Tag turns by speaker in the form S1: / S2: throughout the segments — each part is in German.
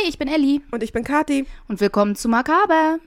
S1: Hi, ich bin Elli
S2: Und ich bin Kati.
S1: und willkommen zu Makaber.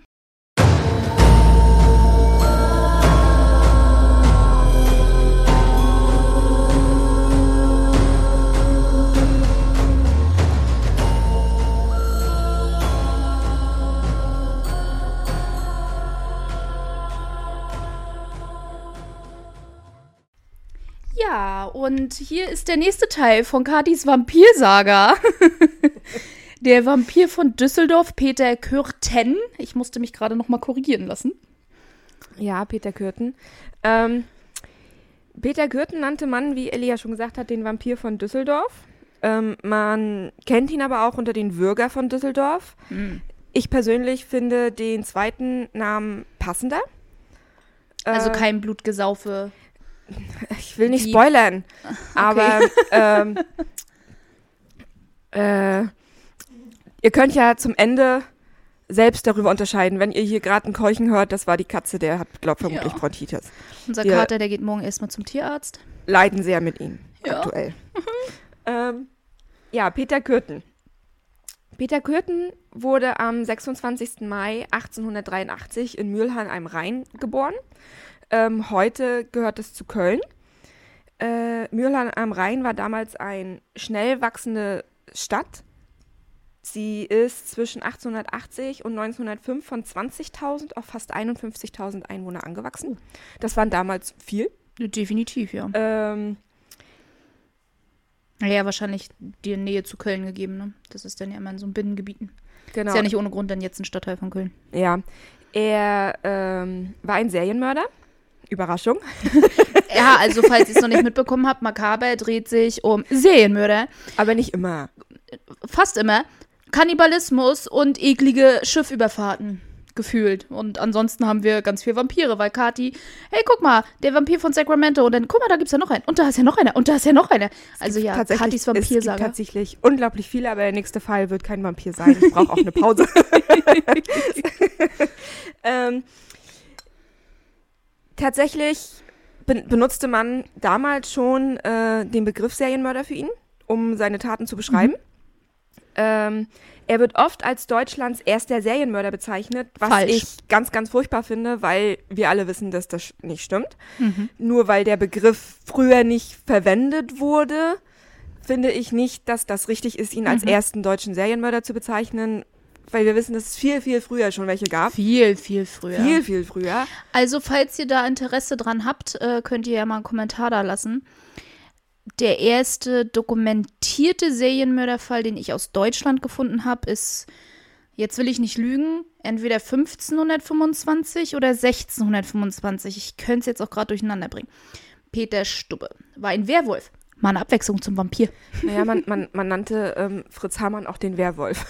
S1: Ja, und hier ist der nächste Teil von Katis Vampirsaga. Der Vampir von Düsseldorf, Peter Kürten. Ich musste mich gerade noch mal korrigieren lassen.
S2: Ja, Peter Kürten. Ähm, Peter Kürten nannte man, wie Elli ja schon gesagt hat, den Vampir von Düsseldorf. Ähm, man kennt ihn aber auch unter den Würger von Düsseldorf. Ich persönlich finde den zweiten Namen passender.
S1: Also
S2: Äh,
S1: kein Blutgesaufe.
S2: Ich will nicht spoilern, aber ähm, äh, ihr könnt ja zum Ende selbst darüber unterscheiden. Wenn ihr hier gerade ein Keuchen hört, das war die Katze, der hat, glaub vermutlich
S1: Ja.
S2: Bronchitis.
S1: Unser
S2: wir-
S1: Kater, der geht morgen erstmal zum Tierarzt.
S2: Leiden sehr mit ihm
S1: Ja.
S2: aktuell. ähm, ja, Peter Kürten. Peter Kürten wurde am 26. Mai 1883 in Mülheim am Rhein geboren. Ähm, heute gehört es zu Köln. Äh, Mülheim am Rhein war damals eine schnell wachsende Stadt. Sie ist zwischen 1880 und 1905 von 20.000 auf fast 51.000 Einwohner angewachsen. Das waren damals viel.
S1: Definitiv, ja.
S2: Ähm,
S1: Naja, wahrscheinlich die Nähe zu Köln gegeben, ne? Das ist dann ja immer in so Binnengebieten.
S2: genau.
S1: Ist ja nicht ohne Grund dann jetzt ein Stadtteil von Köln.
S2: Ja, er ähm, war ein Serienmörder. Überraschung.
S1: Ja, also falls ihr es noch nicht mitbekommen habt, Makaber dreht sich um Serienmörder.
S2: Aber nicht immer.
S1: Fast immer. Kannibalismus und eklige Schiffüberfahrten gefühlt. Und ansonsten haben wir ganz viel Vampire, weil Kati, hey, guck mal, der Vampir von Sacramento. Und dann, guck mal, da gibt's ja noch einen. Und da ist ja noch einer. Und da ist ja noch einer. Also ja,
S2: Tatsächlich,
S1: Katis
S2: Es gibt
S1: Vampirsaga.
S2: tatsächlich unglaublich viele, aber der nächste Fall wird kein Vampir sein. Ich brauche auch eine Pause. ähm, tatsächlich ben benutzte man damals schon äh, den Begriff Serienmörder für ihn, um seine Taten zu beschreiben. Ähm, er wird oft als Deutschlands erster Serienmörder bezeichnet, was
S1: Falsch.
S2: ich ganz, ganz furchtbar finde, weil wir alle wissen, dass das nicht stimmt.
S1: Mhm.
S2: Nur weil der Begriff früher nicht verwendet wurde, finde ich nicht, dass das richtig ist, ihn als
S1: Mhm.
S2: ersten deutschen Serienmörder zu bezeichnen, weil wir wissen, dass es viel, viel früher schon welche gab.
S1: Viel, viel früher.
S2: Viel, viel früher.
S1: Also, falls ihr da Interesse dran habt, äh, könnt ihr ja mal einen Kommentar da lassen. Der erste dokumentierte Serienmörderfall, den ich aus Deutschland gefunden habe, ist, jetzt will ich nicht lügen, entweder 1525 oder 1625. Ich könnte es jetzt auch gerade durcheinander bringen. Peter Stubbe war ein Werwolf. Mal eine Abwechslung zum Vampir.
S2: Naja, man, man, man nannte ähm, Fritz Hamann auch den Werwolf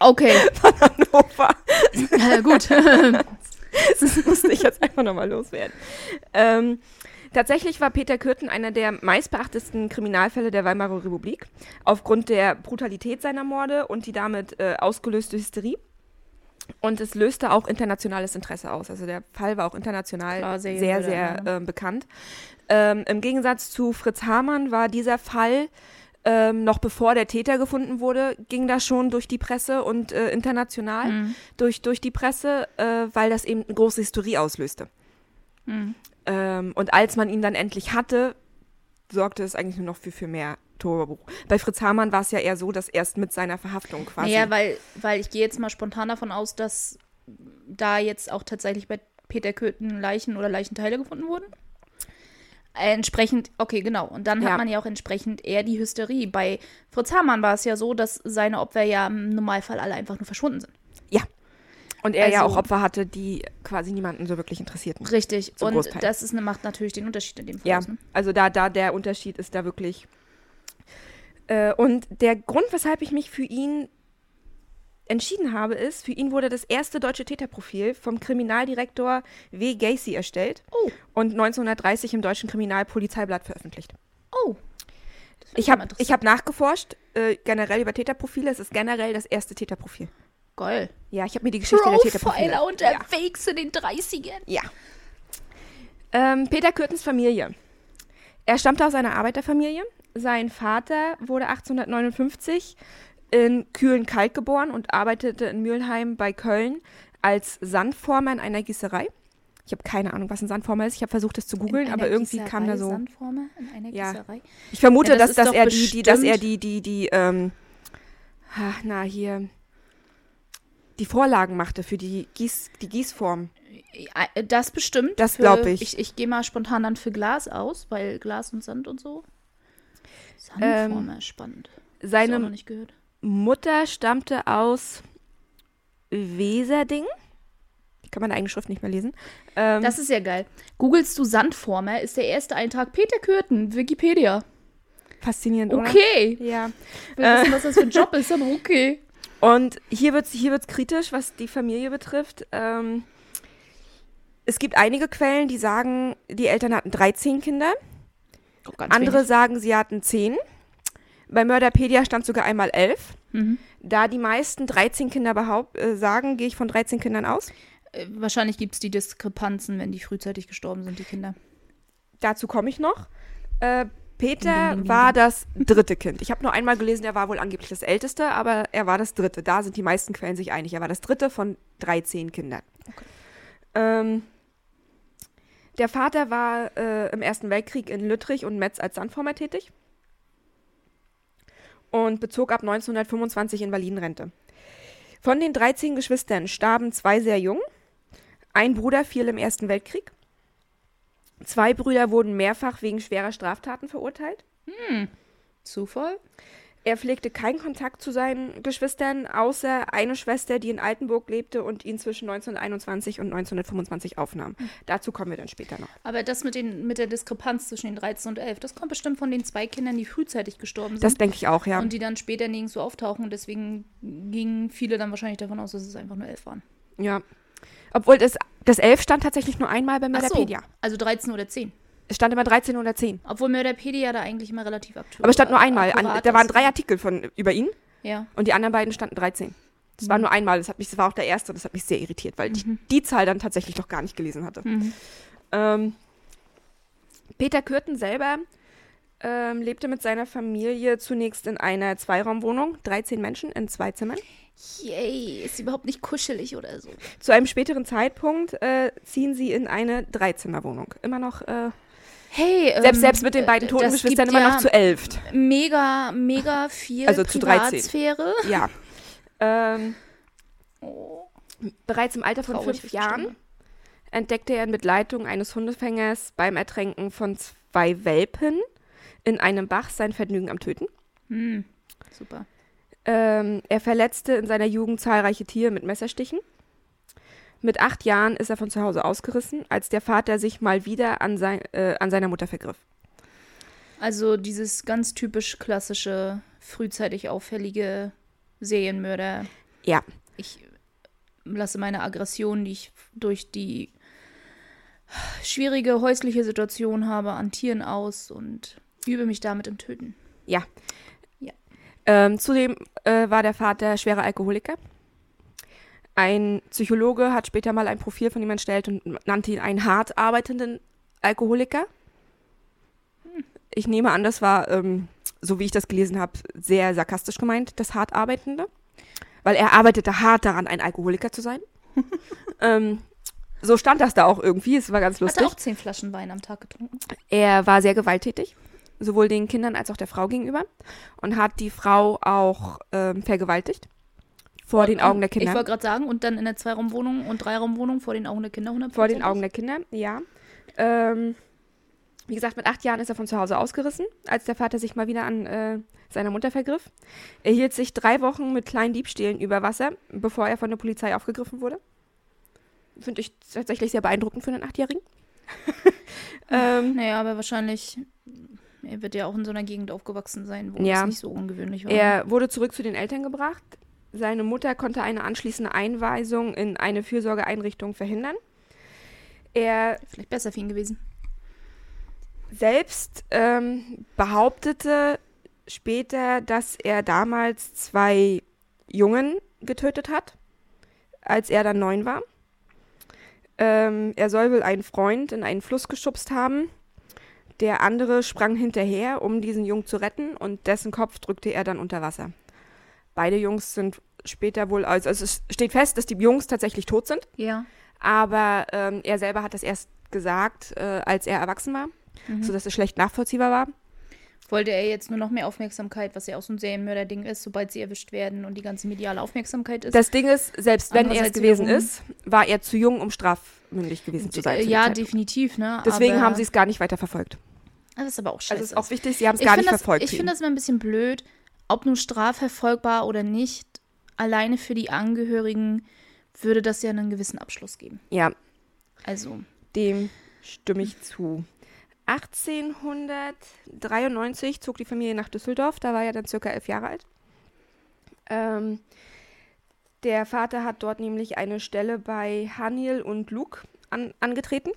S1: Okay,
S2: von Hannover.
S1: äh, gut.
S2: Das musste ich jetzt einfach nochmal loswerden. Ähm, tatsächlich war Peter Kürten einer der meistbeachtesten Kriminalfälle der Weimarer Republik, aufgrund der Brutalität seiner Morde und die damit äh, ausgelöste Hysterie. Und es löste auch internationales Interesse aus. Also der Fall war auch international
S1: Klar,
S2: sehr, sehr,
S1: ja.
S2: ähm, bekannt. Ähm, Im Gegensatz zu Fritz Hamann war dieser Fall ähm, noch bevor der Täter gefunden wurde, ging das schon durch die Presse und äh, international
S1: Mhm.
S2: durch, durch die Presse, äh, weil das eben eine große Hysterie auslöste.
S1: Mhm.
S2: Ähm, und als man ihn dann endlich hatte, sorgte es eigentlich nur noch für, für mehr Torbruch. Bei Fritz Hamann war es ja eher so, dass erst mit seiner Verhaftung quasi.
S1: Naja, weil, weil ich gehe jetzt mal spontan davon aus, dass da jetzt auch tatsächlich bei Peter Köthen Leichen oder Leichenteile gefunden wurden. Entsprechend, okay, genau. Und dann
S2: Ja.
S1: hat man ja auch entsprechend eher die Hysterie. Bei Fritz Hamann war es ja so, dass seine Opfer ja im Normalfall alle einfach nur verschwunden sind.
S2: Und er ja
S1: also-
S2: auch Opfer hatte, die quasi niemanden so wirklich interessierten.
S1: Richtig. Und
S2: Großteil.
S1: das ist, ne- macht natürlich den Unterschied in dem Fall.
S2: Ja,
S1: ne?
S2: also da, da der Unterschied ist da wirklich. Äh, und der Grund, weshalb ich mich für ihn entschieden habe, ist, für ihn wurde das erste deutsche Täterprofil vom Kriminaldirektor W. Gacy erstellt
S1: Oh,
S2: und 1930 im deutschen Kriminalpolizeiblatt veröffentlicht.
S1: oh.
S2: Ich habe hab nachgeforscht, äh, generell über Täterprofile. Es ist generell das erste Täterprofil.
S1: Geil.
S2: Ja, ich habe mir die Geschichte der Täterprofile.
S1: Profiler unterwegs in den 30ern.
S2: Ja. Ähm, Peter Kürtens Familie. Er stammte aus einer Arbeiterfamilie. Sein Vater wurde 1859 in Kühlen-Kalk geboren und arbeitete in Mülheim bei Köln als Sandformer in einer Gießerei. Ich habe keine Ahnung, was ein Sandformer ist. Ich habe versucht, das zu googeln, aber irgendwie kam da
S1: Gießerei,
S2: so.
S1: Sandformer in einer
S2: Ja.
S1: Gießerei.
S2: Ich vermute,
S1: Ja, das
S2: dass, dass er die, die, dass er die, die, die, ähm, ah, na hier, die Vorlagen machte für die Gieß, die Gießform.
S1: Äh, Das bestimmt.
S2: Das
S1: Für-
S2: glaub ich.
S1: Ich, ich gehe mal spontan dann für Glas aus, weil Glas und Sand und so.
S2: Ähm,
S1: Sandformer, spannend.
S2: Seine. Mutter stammte aus Weserding. Ich kann meine eigene Schrift nicht mehr lesen. Ähm,
S1: Das ist ja geil. Googlest du Sandformer, ist der erste Eintrag Peter Kürten, Wikipedia.
S2: faszinierend, oder?
S1: Okay.
S2: Ja.
S1: Will wissen, was das für ein Job ist, aber okay.
S2: Und hier wird es hier wird's kritisch, was die Familie betrifft. Ähm, es gibt einige Quellen, die sagen, die Eltern hatten 13 Kinder.
S1: Oh,
S2: Andere
S1: wenig.
S2: sagen, sie hatten 10. Bei Mörderpedia stand sogar einmal 11.
S1: Mhm.
S2: Da die meisten 13 Kinder behaupt, äh, sagen, gehe ich von 13 Kindern aus.
S1: Äh, Wahrscheinlich gibt es die Diskrepanzen, wenn die frühzeitig gestorben sind, die Kinder.
S2: Dazu komme ich noch. Äh, Peter war das dritte Kind. Ich habe nur einmal gelesen, er war wohl angeblich das älteste, aber er war das dritte. Da sind die meisten Quellen sich einig. Er war das dritte von 13 Kindern.
S1: Okay.
S2: Ähm, der Vater war äh, im Ersten Weltkrieg in Lüttrich und Metz als Sandformer tätig und bezog ab 1925 in Berlin Rente. Von den 13 Geschwistern starben zwei sehr jung. Ein Bruder fiel im Ersten Weltkrieg. Zwei Brüder wurden mehrfach wegen schwerer Straftaten verurteilt.
S1: Zufall?
S2: Er pflegte keinen Kontakt zu seinen Geschwistern, außer eine Schwester, die in Altenburg lebte und ihn zwischen 1921 und 1925 aufnahm. Dazu kommen wir dann später noch.
S1: Aber das mit, den, mit der Diskrepanz zwischen den 13 und 11, das kommt bestimmt von den zwei Kindern, die frühzeitig gestorben sind.
S2: Das denke ich auch, ja.
S1: Und die dann später nirgendwo auftauchen. Und deswegen gingen viele dann wahrscheinlich davon aus, dass es einfach nur 11 waren.
S2: ja. Obwohl das, das 11 stand tatsächlich nur einmal bei
S1: Ach so, also 13 oder 10.
S2: Es stand immer 13 oder 10.
S1: Obwohl Mörderpedia da eigentlich immer relativ aktuell
S2: Aber es stand nur einmal. An, da waren drei Artikel von, über ihn
S1: Ja.
S2: und die anderen beiden standen 13. Das war
S1: Mhm.
S2: nur einmal. Das, hat mich, das war auch der erste. Das hat mich sehr irritiert, weil ich die Zahl dann tatsächlich noch gar nicht gelesen hatte.
S1: Mhm.
S2: Ähm, Peter Kürten selber ähm, lebte mit seiner Familie zunächst in einer Zweiraumwohnung, 13 Menschen in zwei Zimmern.
S1: Yay, ist überhaupt nicht kuschelig oder so.
S2: Zu einem späteren Zeitpunkt äh, ziehen sie in eine Dreizimmerwohnung. Immer noch, äh,
S1: Hey, ähm,
S2: selbst, selbst mit den beiden toten Geschwistern immer
S1: ja
S2: noch zu elft.
S1: Mega, mega viel
S2: Also zu 13.
S1: Privatsphäre.
S2: Ja. Ähm,
S1: Oh,
S2: bereits im Alter von
S1: traurig,
S2: fünf Jahren
S1: stimme.
S2: entdeckte er mit Leitung eines Hundefängers beim Ertränken von zwei Welpen in einem Bach sein Vergnügen am Töten.
S1: Hm, super.
S2: Ähm, er verletzte in seiner Jugend zahlreiche Tiere mit Messerstichen. Mit acht Jahren ist er von zu Hause ausgerissen, als der Vater sich mal wieder an, sein, äh, an seiner Mutter vergriff.
S1: Also dieses ganz typisch klassische, frühzeitig auffällige Serienmörder.
S2: Ja.
S1: Ich lasse meine Aggression, die ich durch die schwierige häusliche Situation habe, an Tieren aus und übe mich damit im Töten.
S2: Ähm, zudem äh, war der Vater schwerer Alkoholiker. Ein Psychologe hat später mal ein Profil von ihm erstellt und nannte ihn einen hart arbeitenden Alkoholiker. Ich nehme an, das war, ähm, so wie ich das gelesen habe, sehr sarkastisch gemeint, das hart arbeitende. Weil er arbeitete hart daran, ein Alkoholiker zu sein. ähm, so stand das da auch irgendwie, es war ganz
S1: Hat
S2: lustig.
S1: er auch zehn Flaschen Wein am Tag getrunken?
S2: Er war sehr gewalttätig, sowohl den Kindern als auch der Frau gegenüber und hat die Frau auch ähm, vergewaltigt. Vor den Augen der
S1: Ich
S2: Kinder.
S1: wollte gerade sagen, und dann in der Zweiraumwohnung und Dreiraumwohnung vor den Augen der Kinder 100%.
S2: Vor den Augen der Kinder, ja. Ähm, wie gesagt, mit acht Jahren ist er von zu Hause ausgerissen, als der Vater sich mal wieder an äh, seiner Mutter vergriff. Er hielt sich drei Wochen mit kleinen Diebstählen über Wasser, bevor er von der Polizei aufgegriffen wurde. Finde ich tatsächlich sehr beeindruckend für einen Achtjährigen. ähm,
S1: Naja, aber wahrscheinlich, er wird ja auch in so einer Gegend aufgewachsen sein, wo
S2: Ja.
S1: das nicht so ungewöhnlich war.
S2: Er wurde zurück zu den Eltern gebracht. Seine Mutter konnte eine anschließende Einweisung in eine Fürsorgeeinrichtung verhindern. Er
S1: Vielleicht besser für ihn gewesen.
S2: selbst ähm, behauptete später, dass er damals zwei Jungen getötet hat, als er dann neun war. Ähm, er soll wohl einen Freund in einen Fluss geschubst haben. Der andere sprang hinterher, um diesen Jungen zu retten, und dessen Kopf drückte er dann unter Wasser. Beide Jungs sind später wohl, also es steht fest, dass die Jungs tatsächlich tot sind,
S1: Ja.
S2: aber ähm, er selber hat das erst gesagt, äh, als er erwachsen war,
S1: Mhm.
S2: sodass es schlecht nachvollziehbar war.
S1: Wollte er jetzt nur noch mehr Aufmerksamkeit, was ja auch so ein Serienmörder-Ding ist, sobald sie erwischt werden und die ganze mediale Aufmerksamkeit ist.
S2: Das Ding ist, selbst wenn er es gewesen ist, war er zu jung, um strafmündig gewesen zu sein.
S1: Äh,
S2: zu
S1: ja, definitiv, ne?
S2: Deswegen
S1: aber
S2: haben sie es gar nicht weiter verfolgt.
S1: Das ist aber auch scheiße.
S2: Also es ist auch wichtig, sie haben es gar nicht
S1: das,
S2: verfolgt.
S1: Ich finde das immer ein bisschen blöd, ob nun strafverfolgbar oder nicht. Alleine für die Angehörigen würde das ja einen gewissen Abschluss geben.
S2: ja,
S1: Also,
S2: dem stimme ich zu. 1893 zog die Familie nach Düsseldorf, da war er dann circa elf Jahre alt. Ähm, der Vater hat dort nämlich eine Stelle bei Haniel und Luke an, angetreten.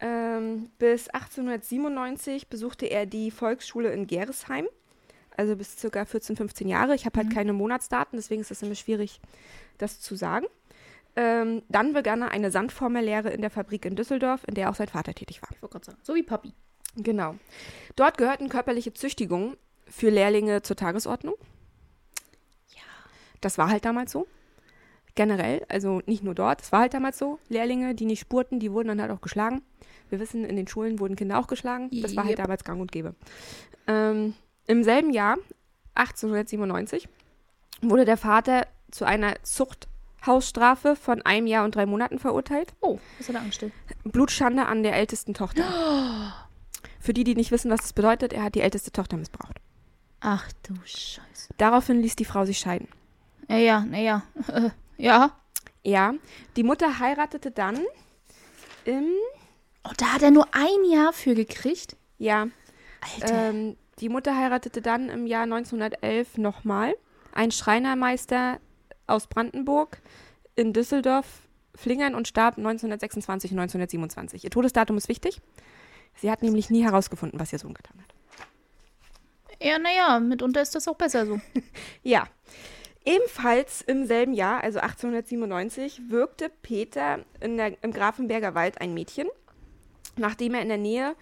S2: Ähm, bis 1897 besuchte er die Volksschule in Geresheim, also bis circa 14, 15 Jahre. Ich habe halt
S1: Mhm.
S2: keine Monatsdaten, deswegen ist es immer schwierig, das zu sagen. Ähm, dann begann er eine Sandformellehre in der Fabrik in Düsseldorf, in der auch sein Vater tätig war.
S1: ich wollte gerade sagen, so wie Papi.
S2: Genau. Dort gehörten körperliche Züchtigungen für Lehrlinge zur Tagesordnung.
S1: Ja.
S2: Das war halt damals so. Generell, also nicht nur dort, es war halt damals so. Lehrlinge, die nicht spurten, die wurden dann halt auch geschlagen. Wir wissen, in den Schulen wurden Kinder auch geschlagen. Das war halt
S1: Yep.
S2: damals gang und gäbe. Ähm, Im selben Jahr, 1897, wurde der Vater zu einer Zuchthausstrafe von einem Jahr und drei Monaten verurteilt.
S1: Oh, was hat er angestellt?
S2: Blutschande an der ältesten Tochter. Für die, die nicht wissen, was das bedeutet, er hat die älteste Tochter missbraucht.
S1: Ach du Scheiße.
S2: Daraufhin ließ die Frau sich scheiden.
S1: Ja, ja, naja. Ja.
S2: Ja, die Mutter heiratete dann im,
S1: Oh, da hat er nur ein Jahr für gekriegt.
S2: ja,
S1: Alter.
S2: ähm, die Mutter heiratete dann im Jahr 1911 nochmal einen Schreinermeister aus Brandenburg in Düsseldorf, Flingern und starb 1926 und 1927. Ihr Todesdatum ist wichtig. Sie hat nämlich nie herausgefunden, was ihr Sohn getan hat.
S1: ja, naja, mitunter ist das auch besser so.
S2: Ja. Ebenfalls im selben Jahr, also 1897, wirkte Peter der, im Grafenberger Wald ein Mädchen, nachdem er in der Nähe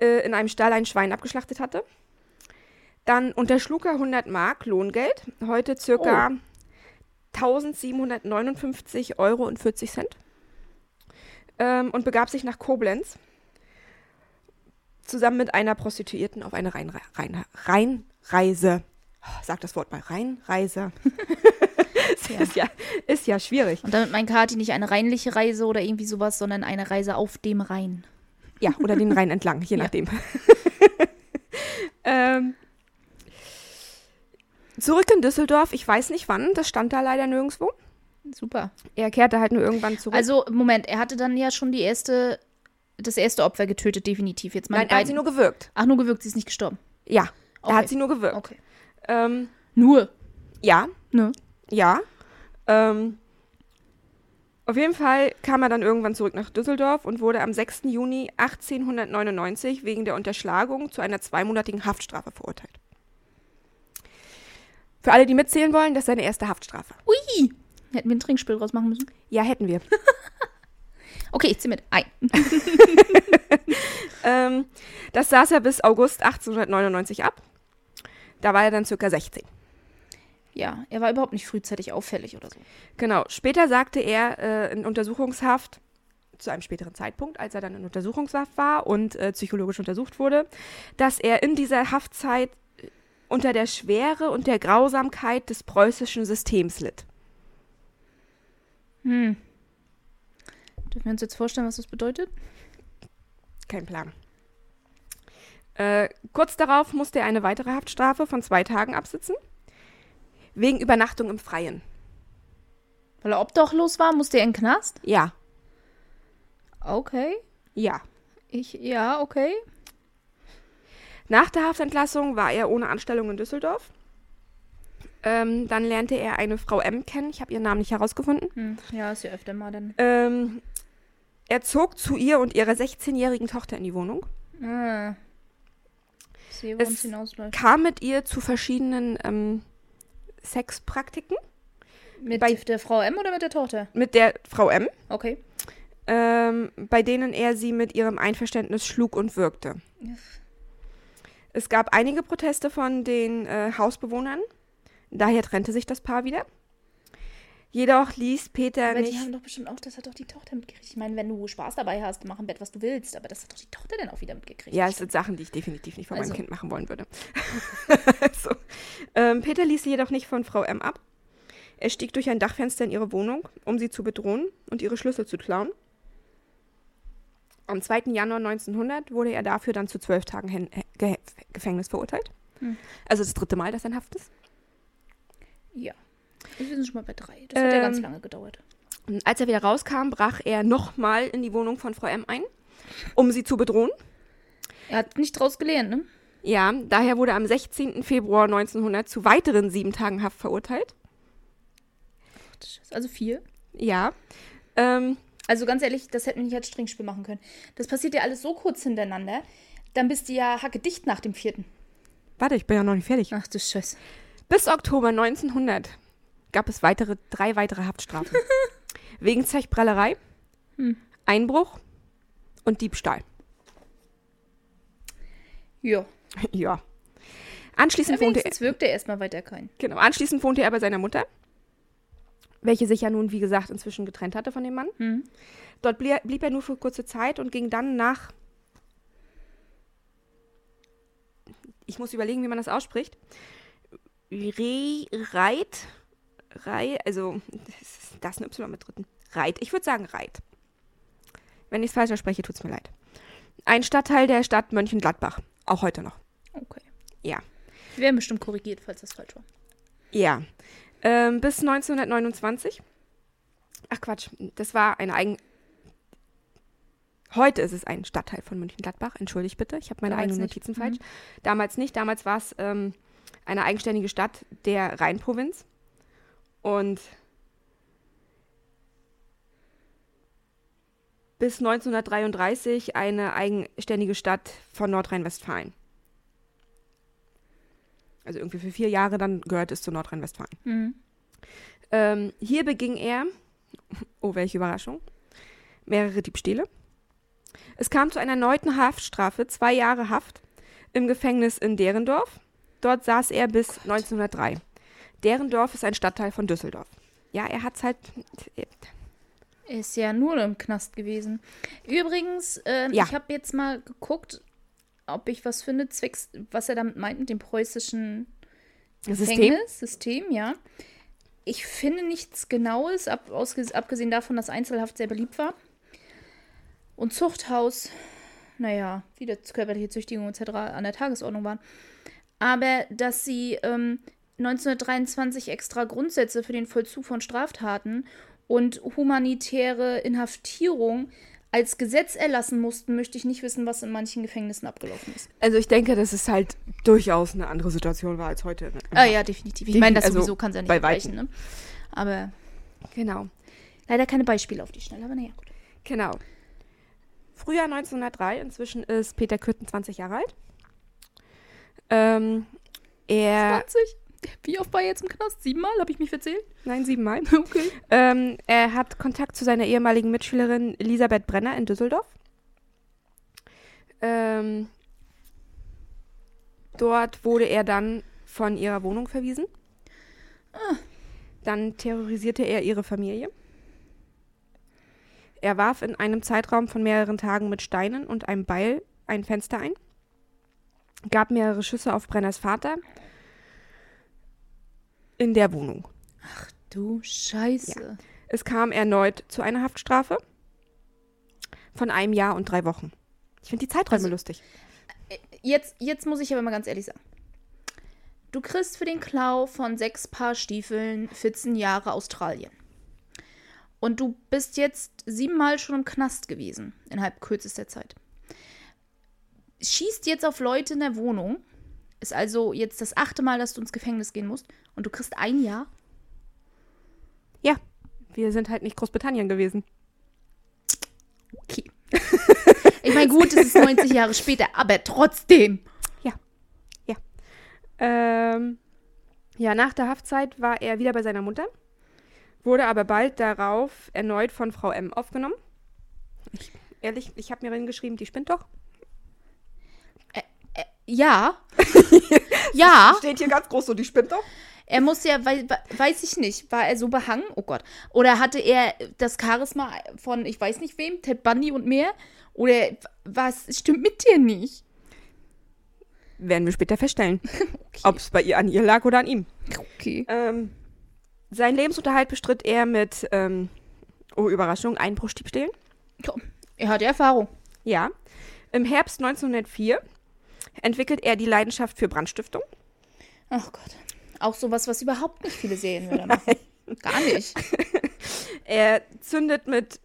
S2: äh, in einem Stall ein Schwein abgeschlachtet hatte. Dann unterschlug er 100 Mark Lohngeld, heute circa 1759 Euro und 40 Cent, ähm, und begab sich nach Koblenz zusammen mit einer Prostituierten auf eine Rheinre Rhein Rheinreise. Sag das Wort mal, Rheinreise. das
S1: Ja.
S2: ist, ja, ist ja schwierig.
S1: Und damit meint Kati nicht eine reinliche Reise oder irgendwie sowas, sondern eine Reise auf dem Rhein.
S2: Ja, oder den Rhein entlang, je
S1: Ja.
S2: nachdem. ähm, zurück in Düsseldorf, ich weiß nicht wann, das stand da leider nirgendwo.
S1: Super.
S2: Er kehrte halt nur irgendwann zurück.
S1: Also, Moment, er hatte dann ja schon die erste, das erste Opfer getötet, definitiv. Jetzt mal
S2: Nein, er hat sie nur gewirkt.
S1: Ach, nur gewirkt, sie ist nicht gestorben.
S2: Ja, er
S1: Okay.
S2: hat sie nur gewirkt.
S1: Okay.
S2: Ähm,
S1: Nur.
S2: ja,
S1: Ne?
S2: Ja. Ähm, auf jeden Fall kam er dann irgendwann zurück nach Düsseldorf und wurde am 6. Juni 1899 wegen der Unterschlagung zu einer zweimonatigen Haftstrafe verurteilt. Für alle, die mitzählen wollen, das ist seine erste Haftstrafe.
S1: Ui! Hätten wir ein Trinkspiel draus machen müssen.
S2: Ja, hätten wir.
S1: Okay, ich zieh mit. Ein.
S2: ähm, das saß er bis August 1899 ab. Da war er dann circa 16.
S1: Ja, er war überhaupt nicht frühzeitig auffällig oder so.
S2: Genau. Später sagte er äh, in Untersuchungshaft, zu einem späteren Zeitpunkt, als er dann in Untersuchungshaft war und äh, psychologisch untersucht wurde, dass er in dieser Haftzeit äh, unter der Schwere und der Grausamkeit des preußischen Systems litt.
S1: Hm. Dürfen wir uns jetzt vorstellen, was das bedeutet?
S2: Kein Plan. Äh, kurz darauf musste er eine weitere Haftstrafe von zwei Tagen absitzen. Wegen Übernachtung im Freien.
S1: Weil er obdachlos war, musste er in den Knast?
S2: Ja,
S1: Okay.
S2: ja.
S1: Ich, ja, okay.
S2: Nach der Haftentlassung war er ohne Anstellung in Düsseldorf. Ähm, dann lernte er eine Frau M kennen. Ich habe ihren Namen nicht herausgefunden.
S1: Hm. Ja, ist ja öfter mal dann.
S2: Ähm, er zog zu ihr und ihrer 16-jährigen Tochter in die Wohnung,
S1: Ah. Sehe,
S2: Es
S1: hinausläuft.
S2: kam mit ihr zu verschiedenen ähm, Sexpraktiken
S1: Mit
S2: bei-
S1: der Frau M oder mit der Tochter?
S2: mit der Frau M,
S1: Okay.
S2: ähm, bei denen er sie mit ihrem Einverständnis schlug und wirkte. Es gab einige Proteste von den äh, Hausbewohnern, Daher trennte sich das Paar wieder. Jedoch ließ Peter
S1: Aber
S2: nicht.
S1: die haben doch bestimmt auch, das hat doch die Tochter mitgekriegt. Ich meine, wenn du Spaß dabei hast, mach im Bett, was du willst. Aber das hat doch die Tochter dann auch wieder mitgekriegt.
S2: Ja, es sind Sachen, die ich definitiv nicht von
S1: Also.
S2: meinem Kind machen wollen würde. so. ähm, Peter ließ sie jedoch nicht von Frau M ab. Er stieg durch ein Dachfenster in ihre Wohnung, um sie zu bedrohen und ihre Schlüssel zu klauen. Am 2. Januar 1900 wurde er dafür dann zu zwölf Tagen Gefängnis verurteilt.
S1: Hm.
S2: Also das dritte Mal, dass er in Haft ist.
S1: Ja. Wir sind schon mal bei drei. Das hat ja ganz
S2: Ähm,
S1: lange gedauert.
S2: Als er wieder rauskam, brach er nochmal in die Wohnung von Frau M ein, um sie zu bedrohen.
S1: Er hat nicht draus gelernt, ne?
S2: Ja, daher wurde er am 16. Februar 1900 zu weiteren sieben Tagen Haft verurteilt.
S1: Also vier.
S2: Ja. Ähm,
S1: Also ganz ehrlich, das hätten wir nicht als Stringspiel machen können. Das passiert ja alles so kurz hintereinander. Dann bist du ja hackedicht nach dem vierten.
S2: warte, ich bin ja noch nicht fertig.
S1: Ach du Scheiße.
S2: Bis Oktober 1900 gab es weitere, drei weitere Haftstrafen. Wegen Zechprellerei,
S1: Hm.
S2: Einbruch und Diebstahl.
S1: Ja.
S2: ja. Anschließend, wohnte er,
S1: Wenigstens wirkt er erstmal weiter kein.
S2: genau, anschließend wohnte er bei seiner Mutter, welche sich ja nun, wie gesagt, inzwischen getrennt hatte von dem Mann.
S1: Hm.
S2: Dort blieb, blieb er nur für kurze Zeit und ging dann nach. Ich muss überlegen, wie man das ausspricht. Re, Reit. Rei, also, das ist ein Y mit dritten. Reit. Ich würde sagen Reit. Wenn ich es falsch ausspreche, tut es mir leid. Ein Stadtteil der Stadt Mönchengladbach. Auch heute noch.
S1: Okay.
S2: Ja.
S1: Wir werden bestimmt korrigiert, falls das falsch war.
S2: Ja. Ähm, bis 1929. Ach Quatsch, das war eine eigen. Heute ist es ein Stadtteil von München-Gladbach. Entschuldigt bitte, ich habe meine
S1: Damals
S2: eigenen
S1: nicht.
S2: Notizen falsch. Damals nicht. Damals war es ähm, eine eigenständige Stadt der Rheinprovinz. Und bis 1933 eine eigenständige Stadt von Nordrhein-Westfalen. Also irgendwie für vier Jahre, dann gehört es zu Nordrhein-Westfalen.
S1: Mhm.
S2: Ähm, hier beging er, oh welche Überraschung, mehrere Diebstähle. Es kam zu einer erneuten Haftstrafe, zwei Jahre Haft im Gefängnis in Derendorf. Dort saß er bis 1903. Derendorf ist ein Stadtteil von Düsseldorf. Ja, er hat's halt.
S1: Er ist ja nur im Knast gewesen. Übrigens, ähm,
S2: Ja.
S1: ich habe jetzt mal geguckt, ob ich was finde, zwecks, was er damit meint, mit dem preußischen
S2: System.
S1: System, ja. Ich finde nichts Genaues, ab, abgesehen davon, dass Einzelhaft sehr beliebt war. Und Zuchthaus, naja, wieder körperliche Züchtigung etc. an der Tagesordnung waren. Aber dass sie ähm, 1923 extra Grundsätze für den Vollzug von Straftaten und humanitäre Inhaftierung als Gesetz erlassen mussten, möchte ich nicht wissen, was in manchen Gefängnissen abgelaufen ist.
S2: Also ich denke, dass es halt durchaus eine andere Situation war als heute.
S1: Ah ja, definitiv. Ich meine, das
S2: Also,
S1: sowieso kann es ja nicht
S2: bei
S1: vergleichen, ne? Aber
S2: Genau.
S1: leider keine Beispiele auf die Schnelle, aber naja, gut.
S2: Genau. Frühjahr 1903, inzwischen ist Peter Kürten 20 Jahre alt. Ähm, er,
S1: 20? Wie oft war er jetzt im Knast? Siebenmal? Habe ich mich verzählt?
S2: nein, siebenmal.
S1: Okay.
S2: Ähm, er hat Kontakt zu seiner ehemaligen Mitschülerin Elisabeth Brenner in Düsseldorf. Ähm, dort wurde er dann von ihrer Wohnung verwiesen. Dann terrorisierte er ihre Familie. Er warf in einem Zeitraum von mehreren Tagen mit Steinen und einem Beil ein Fenster ein, gab mehrere Schüsse auf Brenners Vater in der Wohnung.
S1: Du Scheiße.
S2: Es kam erneut zu einer Haftstrafe von einem Jahr und drei Wochen. Ich finde die Zeiträume
S1: Also-
S2: lustig.
S1: Jetzt, jetzt muss ich aber mal ganz ehrlich sagen. Du kriegst für den Klau von sechs Paar Stiefeln 14 Jahre Australien. Und du bist jetzt siebenmal schon im Knast gewesen, innerhalb kürzester Zeit. Schießt jetzt auf Leute in der Wohnung, ist also jetzt das achte Mal, dass du ins Gefängnis gehen musst, und du kriegst ein Jahr.
S2: Ja, wir sind halt nicht Großbritannien gewesen.
S1: Okay. ich meine, gut, es ist 90 Jahre später, aber trotzdem.
S2: Ähm, ja, nach der Haftzeit war er wieder bei seiner Mutter, wurde aber bald darauf erneut von Frau M aufgenommen. Ich, ehrlich, ich habe mir hingeschrieben, die spinnt doch.
S1: Ja. ja.
S2: Steht hier ganz groß so, die spinnt doch.
S1: Er muss ja, wei- wei- weiß ich nicht, war er so behangen? Oh Gott. Oder hatte er das Charisma von, ich weiß nicht wem, Ted Bundy und mehr? Oder was stimmt mit dir nicht?
S2: Werden wir später feststellen,
S1: Okay.
S2: ob es bei ihr an ihr lag oder an ihm.
S1: okay.
S2: Ähm, seinen Lebensunterhalt bestritt er mit, ähm, oh Überraschung, Einbruchstiebstählen.
S1: Komm, Er hat Erfahrung.
S2: Ja. Im Herbst 1904 entwickelt er die Leidenschaft für Brandstiftung.
S1: Ach Gott. Auch sowas, was überhaupt nicht viele Serienmörder machen. Gar nicht.
S2: Er zündet mit,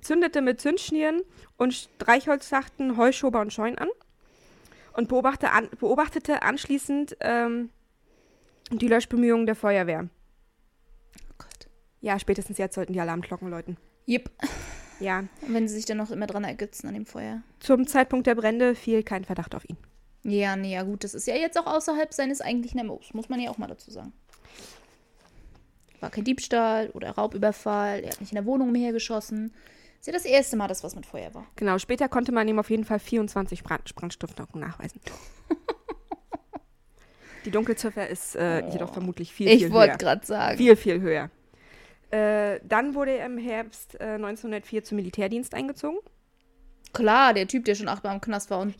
S2: zündete mit Zündschnüren und Streichholzschachten Heuschober und Scheunen an und beobachte an, beobachtete anschließend ähm, die Löschbemühungen der Feuerwehr.
S1: Oh Gott.
S2: Ja, spätestens jetzt sollten die Alarmglocken läuten.
S1: Jep.
S2: Ja,
S1: Und wenn sie sich dann noch immer dran ergötzen an dem Feuer.
S2: zum Zeitpunkt der Brände fiel kein Verdacht auf ihn.
S1: Ja, nee, ja gut, das ist ja jetzt auch außerhalb seines eigentlichen MOs, muss man ja auch mal dazu sagen. War kein Diebstahl oder Raubüberfall, er hat nicht in der Wohnung umhergeschossen. Ist ja das erste Mal, dass was mit Feuer war.
S2: Genau, später konnte man ihm auf jeden Fall 24 Brand Brandstiftungen nachweisen. Die Dunkelziffer ist äh, jedoch vermutlich viel, viel
S1: ich wollte
S2: höher.
S1: gerade sagen.
S2: Viel, viel höher. Äh, dann wurde er im Herbst äh, 1904 zum Militärdienst eingezogen.
S1: Klar, der Typ, der schon achtmal im Knast war und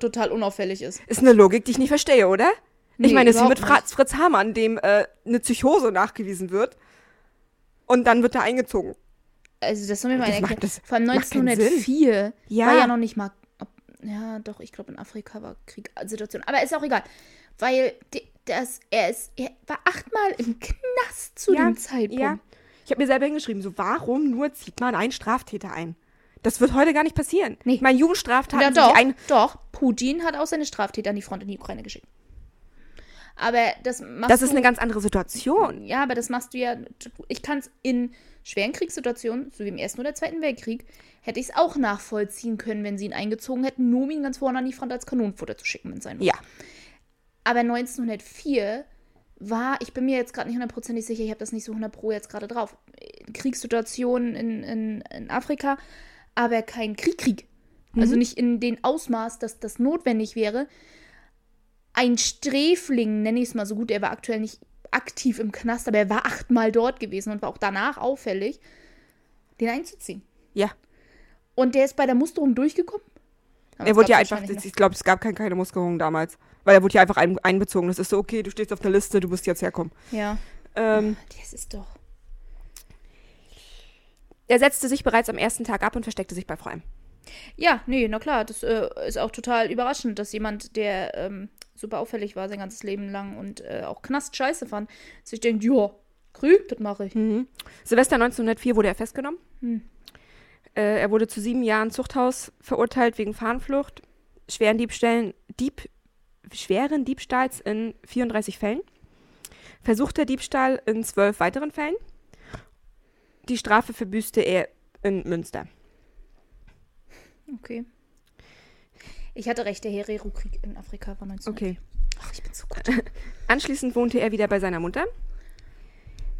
S1: total unauffällig ist.
S2: Ist eine Logik, die ich nicht verstehe, oder?
S1: Nee,
S2: ich meine, es ist wie mit Fritz, Fritz Hamann, dem äh, eine Psychose nachgewiesen wird. Und dann wird er eingezogen.
S1: Also, das soll mir mal erklären. Vor allem
S2: macht keinen
S1: 1904
S2: Ja.
S1: war ja noch nicht mal. ob- Ja, doch, ich glaube, in Afrika war Kriegssituation. Aber ist auch egal. Weil das, er, ist, er war achtmal im Knast zu
S2: Ja,
S1: dem Zeitpunkt.
S2: Ja. Ich habe mir selber hingeschrieben, so warum nur zieht man einen Straftäter ein? Das wird heute gar nicht passieren.
S1: Nee.
S2: Ich meine, Jugendstraftaten
S1: Ja, doch,
S2: ein.
S1: doch. Putin hat auch seine Straftäter an die Front in die Ukraine geschickt. Aber das machst
S2: Das ist
S1: du,
S2: eine ganz andere Situation.
S1: Ja, aber das machst du ja. Ich kann es in schweren Kriegssituationen, so wie im Ersten oder Zweiten Weltkrieg, hätte ich es auch nachvollziehen können, wenn sie ihn eingezogen hätten, nur um ihn ganz vorne an die Front als Kanonenfutter zu schicken, wenn es sein muss.
S2: Ja.
S1: Aber 1904 war, ich bin mir jetzt gerade nicht hundertprozentig sicher, ich habe das nicht so 100 pro jetzt gerade drauf, Kriegssituationen in, in, in Afrika, aber kein Krieg-Krieg. Also nicht in den Ausmaß, dass das notwendig wäre. Ein Sträfling, nenne ich es mal so gut, er war aktuell nicht aktiv im Knast, aber er war achtmal dort gewesen und war auch danach auffällig, den einzuziehen.
S2: Ja.
S1: Und der ist bei der Musterung durchgekommen. Aber
S2: Er wurde ja einfach, ich glaube, es gab kein, keine Musterung damals. Weil er wurde ja einfach ein, einbezogen. Das ist so, okay, du stehst auf der Liste, du musst jetzt herkommen.
S1: Ja,
S2: Ähm,
S1: das ist doch.
S2: Er setzte sich bereits am ersten Tag ab und versteckte sich bei Frau M.
S1: Ja, nee, na klar, das äh, ist auch total überraschend, dass jemand, der ähm, super auffällig war sein ganzes Leben lang und äh, auch Knast scheiße fand, sich denkt, ja, Krieg, das mache ich.
S2: Silvester 1904 wurde er festgenommen.
S1: Hm.
S2: Äh, er wurde zu sieben Jahren Zuchthaus verurteilt wegen Fahnenflucht, schweren Diebstählen, Dieb, schweren Diebstahls in 34 Fällen, versuchter Diebstahl in zwölf weiteren Fällen. Die Strafe verbüßte er in Münster.
S1: Okay. Ich hatte recht, der Herero-Krieg in Afrika war 19.
S2: Okay.
S1: Ach, ich bin so gut.
S2: Anschließend wohnte er wieder bei seiner Mutter.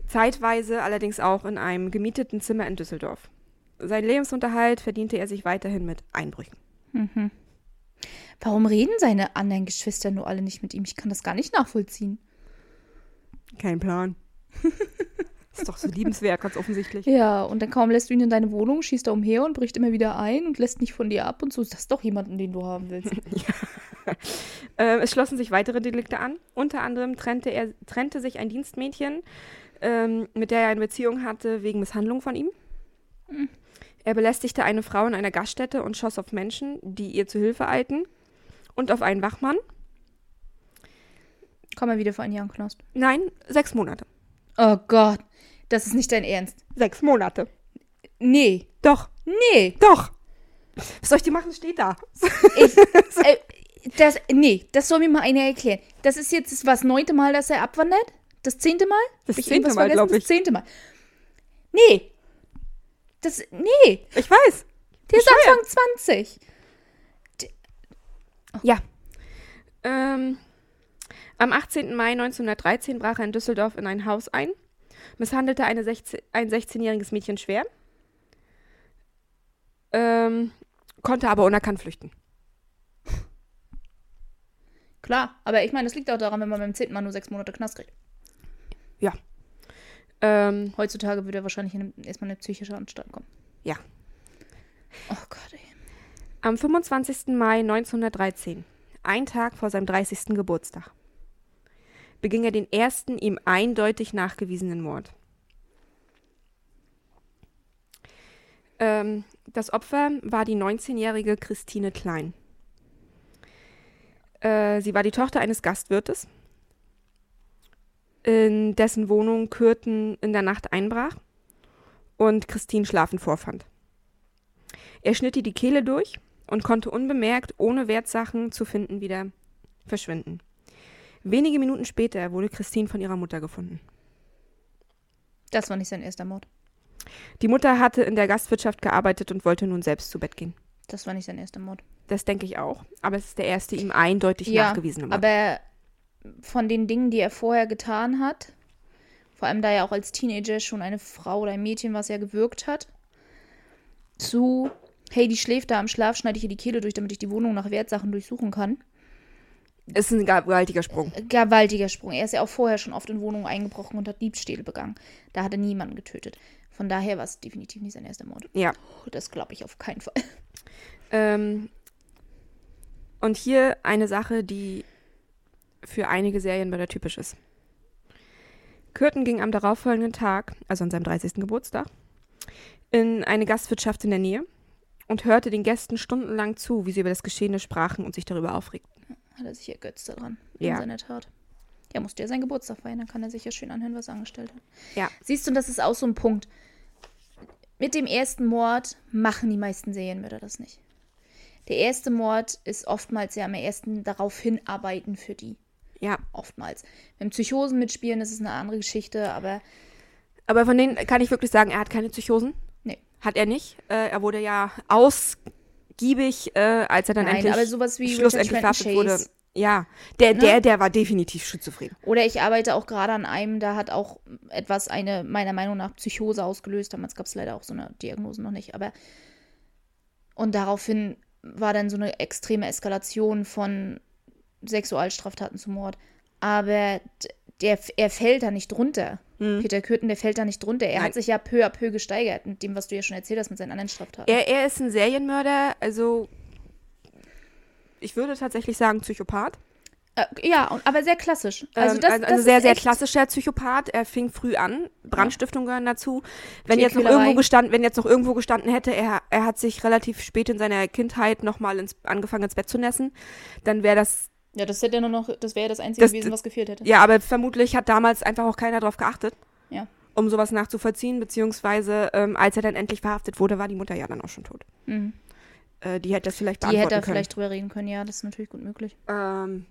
S2: Zeitweise allerdings auch in einem gemieteten Zimmer in Düsseldorf. Sein Lebensunterhalt verdiente er sich weiterhin mit Einbrüchen.
S1: Warum reden seine anderen Geschwister nur alle nicht mit ihm? Ich kann das gar nicht nachvollziehen.
S2: Kein Plan. Ist doch so liebenswert, ganz offensichtlich.
S1: Ja, und dann kaum lässt du ihn in deine Wohnung, schießt er umher und bricht immer wieder ein und lässt nicht von dir ab und so. Ist das doch jemanden, den du haben willst?
S2: Äh, es schlossen sich weitere Delikte an. Unter anderem trennte, er, trennte sich ein Dienstmädchen, ähm, mit der er eine Beziehung hatte, wegen Misshandlung von ihm. Er belästigte eine Frau in einer Gaststätte und schoss auf Menschen, die ihr zu Hilfe eilten. Und auf einen Wachmann.
S1: Komm mal wieder für ein Jahr in Knast.
S2: Nein, sechs Monate.
S1: Oh Gott, das ist nicht dein Ernst.
S2: Sechs Monate.
S1: Nee,
S2: Doch,
S1: nee.
S2: doch. Was soll ich dir machen? Steht da.
S1: Ich, äh, das, nee, das soll mir mal einer erklären. Das ist jetzt das was neunte Mal, dass er abwandert? Das zehnte Mal?
S2: Das zehnte Mal,
S1: vergessen?
S2: glaub ich.
S1: Das zehnte Mal. Nee. Das, nee,
S2: Ich weiß.
S1: der ist. Anfang 20.
S2: Ja. Ähm, am 18. Mai 1913 brach er in Düsseldorf in ein Haus ein, misshandelte eine 16, ein 16-jähriges Mädchen schwer, ähm, konnte aber unerkannt flüchten.
S1: Klar, aber ich meine, das liegt auch daran, wenn man beim zehnten Mal nur sechs Monate Knast kriegt.
S2: Ähm,
S1: Heutzutage würde er wahrscheinlich in, erstmal eine psychische Anstalt kommen.
S2: Ja.
S1: Oh Gott, ey.
S2: am 25. Mai 1913, ein Tag vor seinem 30. Geburtstag, beging er den ersten ihm eindeutig nachgewiesenen Mord. Ähm, das Opfer war die 19-jährige Christine Klein. Äh, sie war die Tochter eines Gastwirtes, in dessen Wohnung Kürten in der Nacht einbrach und Christine schlafend vorfand. Er schnitt ihr die Kehle durch und konnte unbemerkt, ohne Wertsachen zu finden, wieder verschwinden. Wenige Minuten später wurde Christine von ihrer Mutter gefunden.
S1: Das war nicht sein erster Mord.
S2: Die Mutter hatte in der Gastwirtschaft gearbeitet und wollte nun selbst zu Bett gehen.
S1: Das war nicht sein erster Mord.
S2: Das denke ich auch. Aber es ist der erste ihm eindeutig
S1: Ja,
S2: nachgewiesene Mord.
S1: Aber von den Dingen, die er vorher getan hat, vor allem da er auch als Teenager schon eine Frau oder ein Mädchen, was er gewirkt hat, zu, hey, die schläft da am Schlaf, schneide ich ihr die Kehle durch, damit ich die Wohnung nach Wertsachen durchsuchen kann.
S2: Ist ein gewaltiger Sprung.
S1: Gewaltiger Sprung. Er ist ja auch vorher schon oft in Wohnungen eingebrochen und hat Diebstähle begangen. Da hat er niemanden getötet. Von daher war es definitiv nicht sein erster Mord.
S2: Ja.
S1: Oh, Das glaube ich auf keinen Fall.
S2: Ähm, und hier eine Sache, die für einige Serienmörder typisch ist. Kürten ging am darauffolgenden Tag, also an seinem 30. Geburtstag, in eine Gastwirtschaft in der Nähe und hörte den Gästen stundenlang zu, wie sie über das Geschehene sprachen und sich darüber aufregten.
S1: Hat er sich ergötzt daran.
S2: Ja.
S1: In seiner Tat. Ja, musste ja seinen Geburtstag feiern, dann kann er sich ja schön anhören, was er angestellt hat.
S2: Ja.
S1: Siehst du, und das ist auch so ein Punkt. Mit dem ersten Mord machen die meisten Serienmörder das nicht. Der erste Mord ist oftmals ja am ersten darauf hinarbeiten für die.
S2: Ja,
S1: Oftmals. Wenn Psychosen mitspielen, das ist eine andere Geschichte, aber
S2: aber von denen kann ich wirklich sagen, er hat keine Psychosen.
S1: nee.
S2: Hat er nicht. Äh, er wurde ja ausgiebig, äh, als er dann
S1: Nein,
S2: endlich
S1: aber sowas wie
S2: schlussendlich verhaftet wurde. Ja, der,
S1: Ne?
S2: der, der war definitiv schizophren.
S1: Oder ich arbeite auch gerade an einem, da hat auch etwas eine, meiner Meinung nach, Psychose ausgelöst. Damals gab es leider auch so eine Diagnose noch nicht. Aber und daraufhin war dann so eine extreme Eskalation von Sexualstraftaten zu Mord. Aber der, er fällt da nicht drunter. Peter Kürten, der fällt da nicht drunter. Er
S2: Nein.
S1: hat sich ja peu à peu gesteigert mit dem, was du ja schon erzählt hast mit seinen anderen Straftaten.
S2: Er, er ist ein Serienmörder, also ich würde tatsächlich sagen Psychopath.
S1: Äh, ja, aber sehr klassisch. Also
S2: Ähm,
S1: das,
S2: also,
S1: das
S2: also sehr, sehr klassischer Psychopath. Er fing früh an. Brandstiftungen gehören dazu. Wenn jetzt, noch irgendwo gestanden, wenn jetzt noch irgendwo gestanden hätte, er, er hat sich relativ spät in seiner Kindheit nochmal ins, angefangen ins Bett zu nässen, dann wäre das,
S1: Ja, das hätte ja nur noch, das wäre ja das Einzige
S2: Das-
S1: gewesen, was gefehlt hätte.
S2: ja, aber vermutlich hat damals einfach auch keiner darauf geachtet,
S1: Ja.
S2: um sowas nachzuvollziehen, beziehungsweise ähm, als er dann endlich verhaftet wurde, war die Mutter ja dann auch schon tot.
S1: Mhm.
S2: Äh, die hätte das vielleicht
S1: Die
S2: beantworten
S1: hätte er
S2: können.
S1: vielleicht drüber reden können, ja, das ist natürlich gut möglich.
S2: Ähm,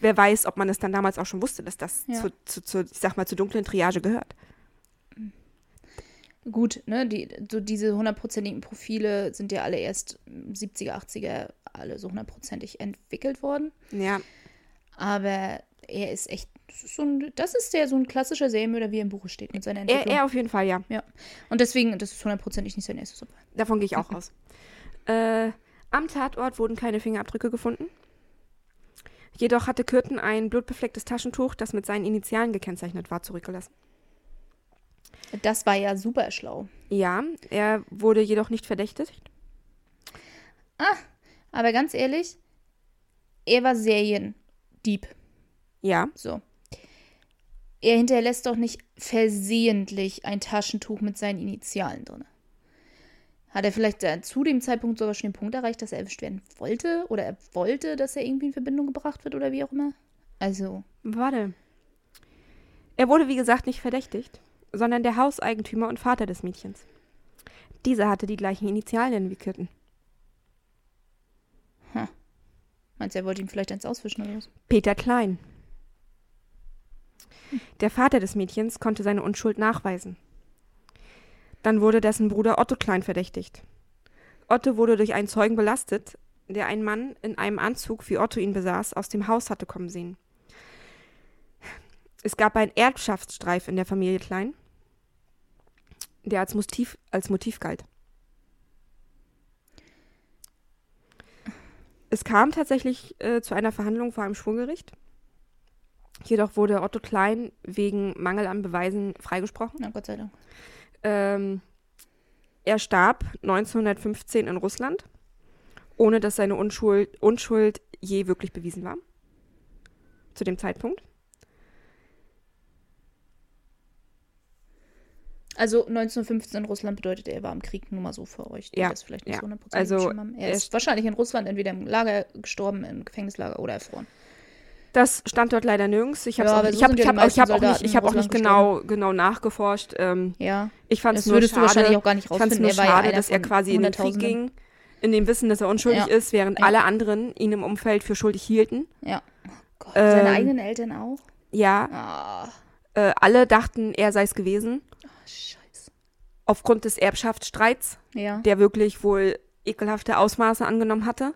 S2: wer weiß, ob man es dann damals auch schon wusste, dass das
S1: Ja.
S2: zu, zu, zu, ich sag mal, zur dunklen Triage gehört.
S1: Gut, ne, die, so diese hundertprozentigen Profile sind ja alle erst 70er, 80er alle so hundertprozentig entwickelt worden.
S2: Ja,
S1: Aber er ist echt, das ist, so ein, das ist der so ein klassischer Serienmörder, wie er im Buche steht mit seiner
S2: er,
S1: Entwicklung.
S2: er auf jeden Fall, ja.
S1: ja. Und deswegen, das ist hundertprozentig nicht sein erstes Opfer.
S2: Davon gehe ich auch aus. Äh, am Tatort wurden keine Fingerabdrücke gefunden. Jedoch hatte Kürten ein blutbeflecktes Taschentuch, das mit seinen Initialen gekennzeichnet war, zurückgelassen.
S1: Das war ja super schlau.
S2: Ja, er wurde jedoch nicht verdächtigt.
S1: Aber ganz ehrlich, er war Seriendieb.
S2: Ja,
S1: So. Er hinterlässt doch nicht versehentlich ein Taschentuch mit seinen Initialen drin. Hat er vielleicht äh, zu dem Zeitpunkt sogar schon den Punkt erreicht, dass er erwischt werden wollte? Oder er wollte, dass er irgendwie in Verbindung gebracht wird oder wie auch immer? Also,
S2: warte. Er wurde, wie gesagt, nicht verdächtigt, sondern der Hauseigentümer und Vater des Mädchens. Dieser hatte die gleichen Initialien wie Kürten.
S1: Meinst du, er wollte ihm vielleicht eins auswischen oder was?
S2: Peter Klein. Der Vater des Mädchens konnte seine Unschuld nachweisen. Dann wurde dessen Bruder Otto Klein verdächtigt. Otto wurde durch einen Zeugen belastet, der einen Mann in einem Anzug, wie Otto ihn besaß, aus dem Haus hatte kommen sehen. Es gab einen Erbschaftsstreif in der Familie Klein, der als Motiv, als Motiv galt. Es kam tatsächlich äh, zu einer Verhandlung vor einem Schwurgericht. Jedoch wurde Otto Klein wegen Mangel an Beweisen freigesprochen.
S1: Na Gott sei Dank.
S2: Ähm, er starb 1915 in Russland, ohne dass seine Unschuld, Unschuld je wirklich bewiesen war. Zu dem Zeitpunkt.
S1: Also 1915 in Russland bedeutet, er war im Krieg, nur mal so für euch.
S2: Ja,
S1: das vielleicht nicht
S2: ja.
S1: so 100%
S2: Also,
S1: er ist wahrscheinlich in Russland entweder im Lager gestorben, im Gefängnislager oder erfroren.
S2: Das stand dort leider nirgends. Ich habe
S1: Ja,
S2: ich
S1: so
S2: hab,
S1: ja
S2: ich hab, ich hab auch nicht, ich hab auch nicht genau, genau nachgeforscht. Ähm,
S1: Ja,
S2: ich fand es nur
S1: würdest
S2: schade,
S1: du wahrscheinlich auch gar nicht rausfinden.
S2: nur
S1: Er ja
S2: schade,
S1: einer
S2: dass er quasi in den Krieg ging, in dem Wissen, dass er unschuldig
S1: Ja.
S2: ist, während
S1: Ja.
S2: alle anderen ihn im Umfeld für schuldig hielten.
S1: Ja. Oh Gott, seine
S2: Ähm,
S1: eigenen Eltern auch?
S2: Ja,
S1: Ah,
S2: äh, alle dachten, er sei es gewesen.
S1: Scheiße.
S2: Aufgrund des Erbschaftsstreits,
S1: Ja.
S2: der wirklich wohl ekelhafte Ausmaße angenommen hatte.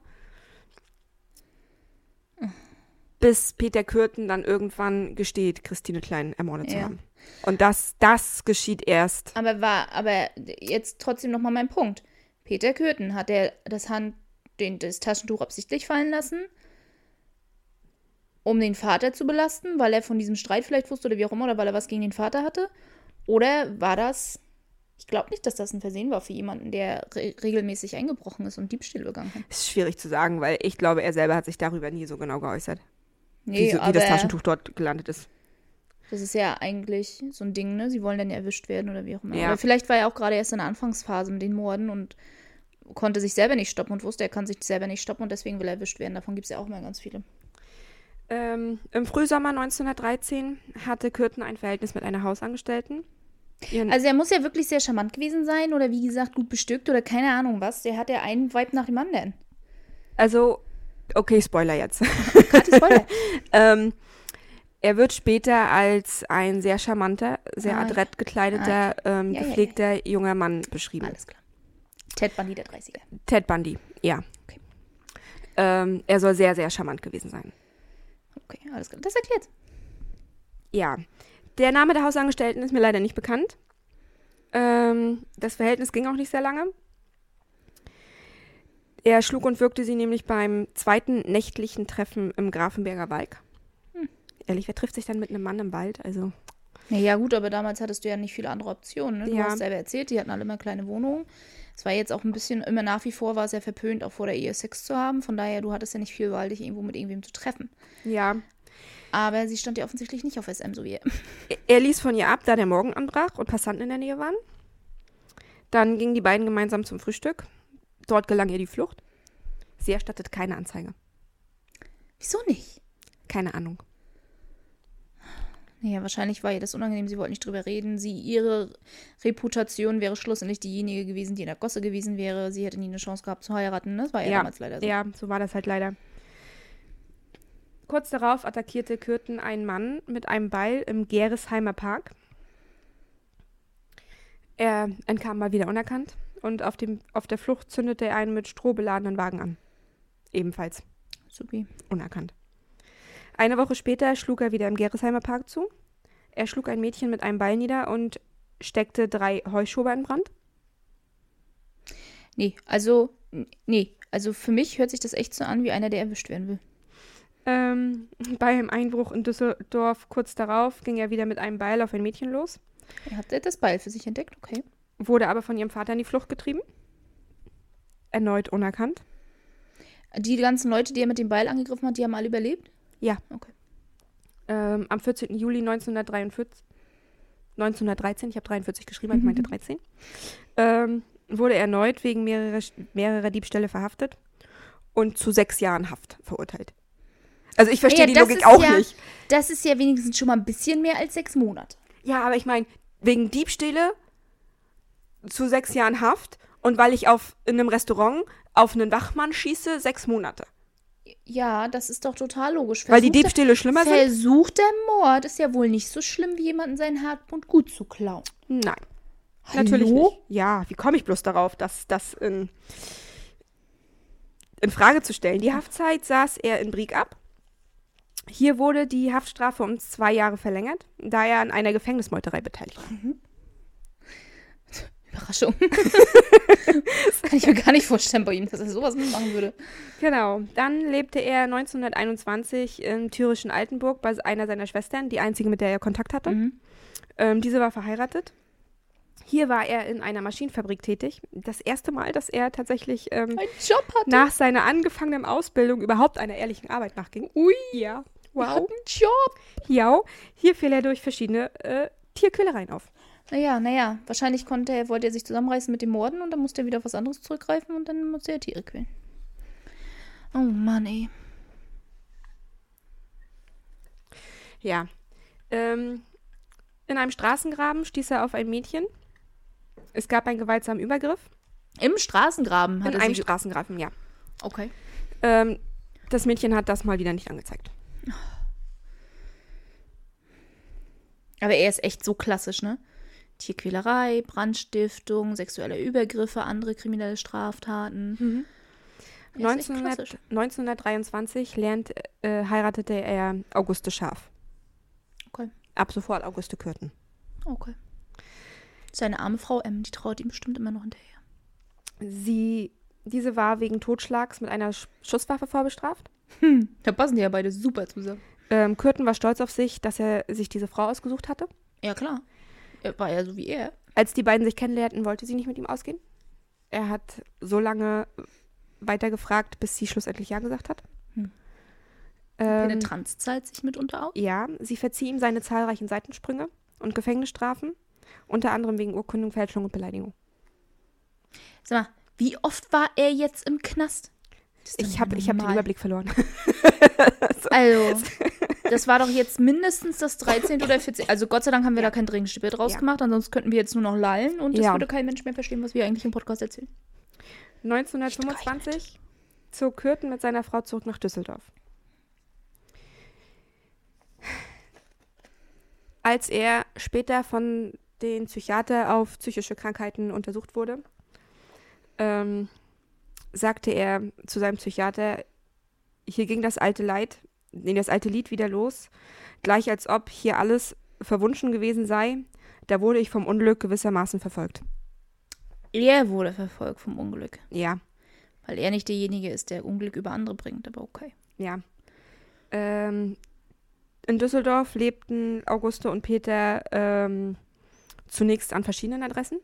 S2: Bis Peter Kürten dann irgendwann gesteht, Christine Klein ermordet zu
S1: Ja.
S2: haben. Und das, das geschieht erst.
S1: Aber war, aber jetzt trotzdem nochmal mein Punkt. Peter Kürten, hat er das Hand, den, das Taschentuch absichtlich fallen lassen? Um den Vater zu belasten, weil er von diesem Streit vielleicht wusste oder wie auch immer, oder weil er was gegen den Vater hatte? Oder war das. Ich glaube nicht, dass das ein Versehen war für jemanden, der re regelmäßig eingebrochen ist und Diebstähle begangen hat.
S2: Ist schwierig zu sagen, weil ich glaube, er selber hat sich darüber nie so genau geäußert,
S1: Nee,
S2: wie, so, wie
S1: aber
S2: das Taschentuch dort gelandet ist.
S1: das ist ja eigentlich so ein Ding, ne? Sie wollen dann ja erwischt werden oder wie auch immer.
S2: Ja.
S1: Oder vielleicht war er auch gerade erst in der Anfangsphase mit den Morden und konnte sich selber nicht stoppen und wusste, er kann sich selber nicht stoppen und deswegen will er erwischt werden. Davon gibt es ja auch mal ganz viele.
S2: Ähm, Im Frühsommer 1913 hatte Kürten ein Verhältnis mit einer Hausangestellten. Ihren,
S1: Also er muss ja wirklich sehr charmant gewesen sein oder wie gesagt gut bestückt oder keine Ahnung was. Der hat ja einen Vibe nach dem anderen.
S2: also, okay, Spoiler jetzt.
S1: Spoiler.
S2: ähm, er wird später als ein sehr charmanter, sehr
S1: Ah,
S2: adrett gekleideter, ähm,
S1: Ja, ja, ja,
S2: gepflegter junger Mann beschrieben.
S1: Alles klar. Ted Bundy der 30er.
S2: Ted Bundy, ja.
S1: Okay.
S2: Ähm, er soll sehr, sehr charmant gewesen sein.
S1: Okay, alles klar. Das erklärt.
S2: Ja. Der Name der Hausangestellten ist mir leider nicht bekannt. Ähm, das Verhältnis ging auch nicht sehr lange. Er schlug und wirkte sie nämlich beim zweiten nächtlichen Treffen im Grafenberger Wald.
S1: Hm.
S2: Ehrlich, wer trifft sich dann mit einem Mann im Wald? Also,
S1: Naja, gut, aber damals hattest du ja nicht viele andere Optionen. Ne? Du
S2: Ja.
S1: hast selber erzählt, die hatten alle immer kleine Wohnungen. Es war jetzt auch ein bisschen, immer nach wie vor war es ja verpönt, auch vor der Ehe Sex zu haben. Von daher, du hattest ja nicht viel Wahl, dich irgendwo mit irgendwem zu treffen.
S2: ja.
S1: Aber sie stand ja offensichtlich nicht auf SM, so wie er.
S2: Er- Er ließ von ihr ab, da der Morgen anbrach und Passanten in der Nähe waren. Dann gingen die beiden gemeinsam zum Frühstück. Dort gelang ihr die Flucht. Sie erstattet keine Anzeige.
S1: Wieso nicht?
S2: Keine Ahnung.
S1: Naja, wahrscheinlich war ihr das unangenehm, sie wollten nicht drüber reden. Sie, ihre Reputation wäre schlussendlich diejenige gewesen, die in der Gosse gewesen wäre. Sie hätte nie eine Chance gehabt zu heiraten. ne? Das war ja, damals leider so.
S2: Ja, so war das halt leider. Kurz darauf attackierte Kürten einen Mann mit einem Beil im Geresheimer Park. Er entkam mal wieder unerkannt und auf, dem, auf der Flucht zündete er einen mit Stroh beladenen Wagen an. Ebenfalls
S1: Supi.
S2: unerkannt. Eine Woche später schlug er wieder im Geresheimer Park zu. Er schlug ein Mädchen mit einem Beil nieder und steckte drei Heuschober in Brand.
S1: Nee, also, nee. Also für mich hört sich das echt so an, wie einer, der erwischt werden will.
S2: Ähm, bei einem Einbruch in Düsseldorf kurz darauf ging er wieder mit einem Beil auf ein Mädchen los,
S1: Er hat das Beil für sich entdeckt, okay.
S2: wurde aber von ihrem Vater in die Flucht getrieben. Erneut unerkannt.
S1: Die ganzen Leute, die er mit dem Beil angegriffen hat, die haben alle überlebt?
S2: Ja.
S1: Okay.
S2: Ähm, am 14. Juli 1943, 1913, ich habe 43 geschrieben, ich meinte 13, ähm, wurde er erneut wegen mehrerer, mehrerer Diebstähle verhaftet und zu sechs Jahren Haft verurteilt. Also ich verstehe
S1: Ja,
S2: die Logik auch
S1: ja-
S2: nicht.
S1: Das ist ja wenigstens schon mal ein bisschen mehr als sechs Monate.
S2: Ja, aber ich meine, wegen Diebstähle zu sechs Jahren Haft und weil ich auf in einem Restaurant auf einen Wachmann schieße, sechs Monate.
S1: Ja, das ist doch total logisch.
S2: Weil die Diebstähle schlimmer sind?
S1: Versuchter Mord ist ja wohl nicht so schlimm, wie jemanden sein Hartmut gut zu klauen.
S2: Nein,
S1: Hallo?
S2: natürlich nicht. Ja, wie komme ich bloß darauf, dass das in, in Frage zu stellen? Die Haftzeit saß er in Brieg ab. Hier wurde die Haftstrafe um zwei Jahre verlängert, da er an einer Gefängnismeuterei beteiligt war.
S1: Überraschung. das kann ich mir gar nicht vorstellen bei ihm, dass er sowas mitmachen würde.
S2: Genau. Dann lebte er 1921 im thürischen Altenburg bei einer seiner Schwestern, die einzige, mit der er Kontakt hatte.
S1: Mhm.
S2: Ähm, diese war verheiratet. Hier war er in einer Maschinenfabrik tätig. Das erste Mal, dass er tatsächlich ähm, nach seiner angefangenen Ausbildung überhaupt einer ehrlichen Arbeit nachging.
S1: Ui,
S2: Ja.
S1: hat
S2: Wow.
S1: einen Job.
S2: Ja. Hier fiel er durch verschiedene äh, Tierquälereien auf.
S1: Naja, naja, wahrscheinlich konnte er, wollte er sich zusammenreißen mit dem Morden und dann musste er wieder auf was anderes zurückgreifen und dann musste er Tiere quälen. Oh Mann, ey.
S2: Ja. Ähm, in einem Straßengraben stieß er auf ein Mädchen. Es gab einen gewaltsamen Übergriff.
S1: Im Straßengraben hat
S2: in einem. Straßengraben, ja.
S1: Okay.
S2: Ähm, das Mädchen hat das mal wieder nicht angezeigt.
S1: Aber er ist echt so klassisch, ne? Tierquälerei, Brandstiftung, sexuelle Übergriffe, andere kriminelle Straftaten. Ist echt
S2: 1900,
S1: klassisch.
S2: 1923 lernt, äh, heiratete er Auguste Scharf.
S1: Okay.
S2: Ab sofort Auguste Kürten.
S1: Okay. Seine arme Frau M, die trauert ihm bestimmt immer noch hinterher.
S2: Sie, diese war wegen Totschlags mit einer Sch Schusswaffe vorbestraft.
S1: Hm, da passen die ja beide super zusammen.
S2: Ähm, Kürten war stolz auf sich, dass er sich diese Frau ausgesucht hatte.
S1: Ja, klar. Er war ja so wie er.
S2: Als die beiden sich kennenlernten, wollte sie nicht mit ihm ausgehen. Er hat so lange weiter gefragt, bis sie schlussendlich Ja gesagt hat.
S1: Hm.
S2: Ähm,
S1: Penetranz zahlt sich mitunter aus.
S2: ja, sie verzieh ihm seine zahlreichen Seitensprünge und Gefängnisstrafen, unter anderem wegen Urkundung, Fälschung und Beleidigung.
S1: Sag mal, wie oft war er jetzt im Knast?
S2: Ich habe ich hab den. Überblick verloren.
S1: Also, das war doch jetzt mindestens das 13. oder 14. Also Gott sei Dank haben wir da kein Trinkspiel draus
S2: Ja.
S1: gemacht, ansonsten könnten wir jetzt nur noch lallen und es
S2: Ja.
S1: würde kein Mensch mehr verstehen, was wir eigentlich im Podcast erzählen.
S2: 1925 zog Kürten mit seiner Frau zurück nach Düsseldorf. Als er später von den Psychiater auf psychische Krankheiten untersucht wurde, ähm, sagte er zu seinem Psychiater, hier ging das alte Leid, nee, das alte Lied wieder los, gleich als ob hier alles verwunschen gewesen sei, da wurde ich vom Unglück gewissermaßen verfolgt.
S1: Er wurde verfolgt vom Unglück,
S2: Ja,
S1: weil er nicht derjenige ist, der Unglück über andere bringt, aber okay.
S2: Ja. Ähm, in Düsseldorf lebten Auguste und Peter ähm, zunächst an verschiedenen Adressen,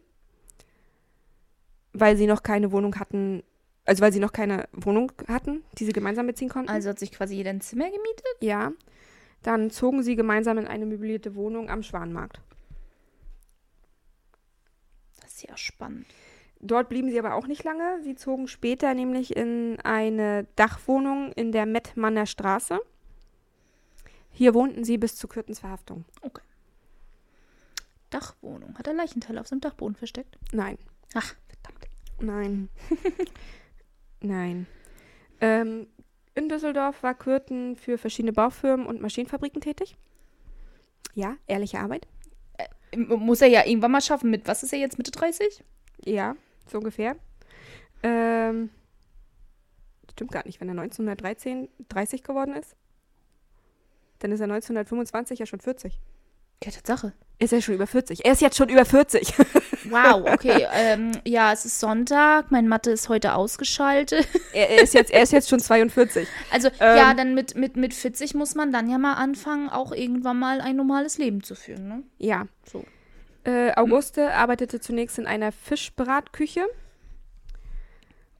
S2: weil sie noch keine Wohnung hatten, also weil sie noch keine Wohnung hatten, die sie gemeinsam beziehen konnten.
S1: Also hat sich quasi jeder ein Zimmer gemietet?
S2: ja. Dann zogen sie gemeinsam in eine möblierte Wohnung am Schwanmarkt.
S1: Das ist ja spannend.
S2: Dort blieben sie aber auch nicht lange. Sie zogen später nämlich in eine Dachwohnung in der Mettmanner Straße. Hier wohnten sie bis zu Kürtens Verhaftung.
S1: Dachwohnung. Hat er Leichenteile auf seinem Dachboden versteckt?
S2: Nein.
S1: Ach, verdammt.
S2: Nein. Nein. Ähm, in Düsseldorf war Kürten für verschiedene Baufirmen und Maschinenfabriken tätig. Ja, ehrliche Arbeit.
S1: M- Muss er ja irgendwann mal schaffen. Mit was ist er jetzt, Mitte 30?
S2: Ja, so ungefähr. Ähm, stimmt gar nicht, wenn er 1913 30 geworden ist. Dann ist er 1925 ja schon 40.
S1: Ja, Tatsache.
S2: Ist er schon über 40? Er ist jetzt schon über 40.
S1: Wow, okay. ähm, ja, es ist Sonntag. Mein Mathe ist heute ausgeschaltet.
S2: er, er, ist jetzt, er ist jetzt schon 42.
S1: Also,
S2: Ähm.
S1: ja, dann mit, mit, mit 40 muss man dann ja mal anfangen, auch irgendwann mal ein normales Leben zu führen, ne?
S2: Ja.
S1: So.
S2: Äh, Auguste arbeitete zunächst in einer Fischbratküche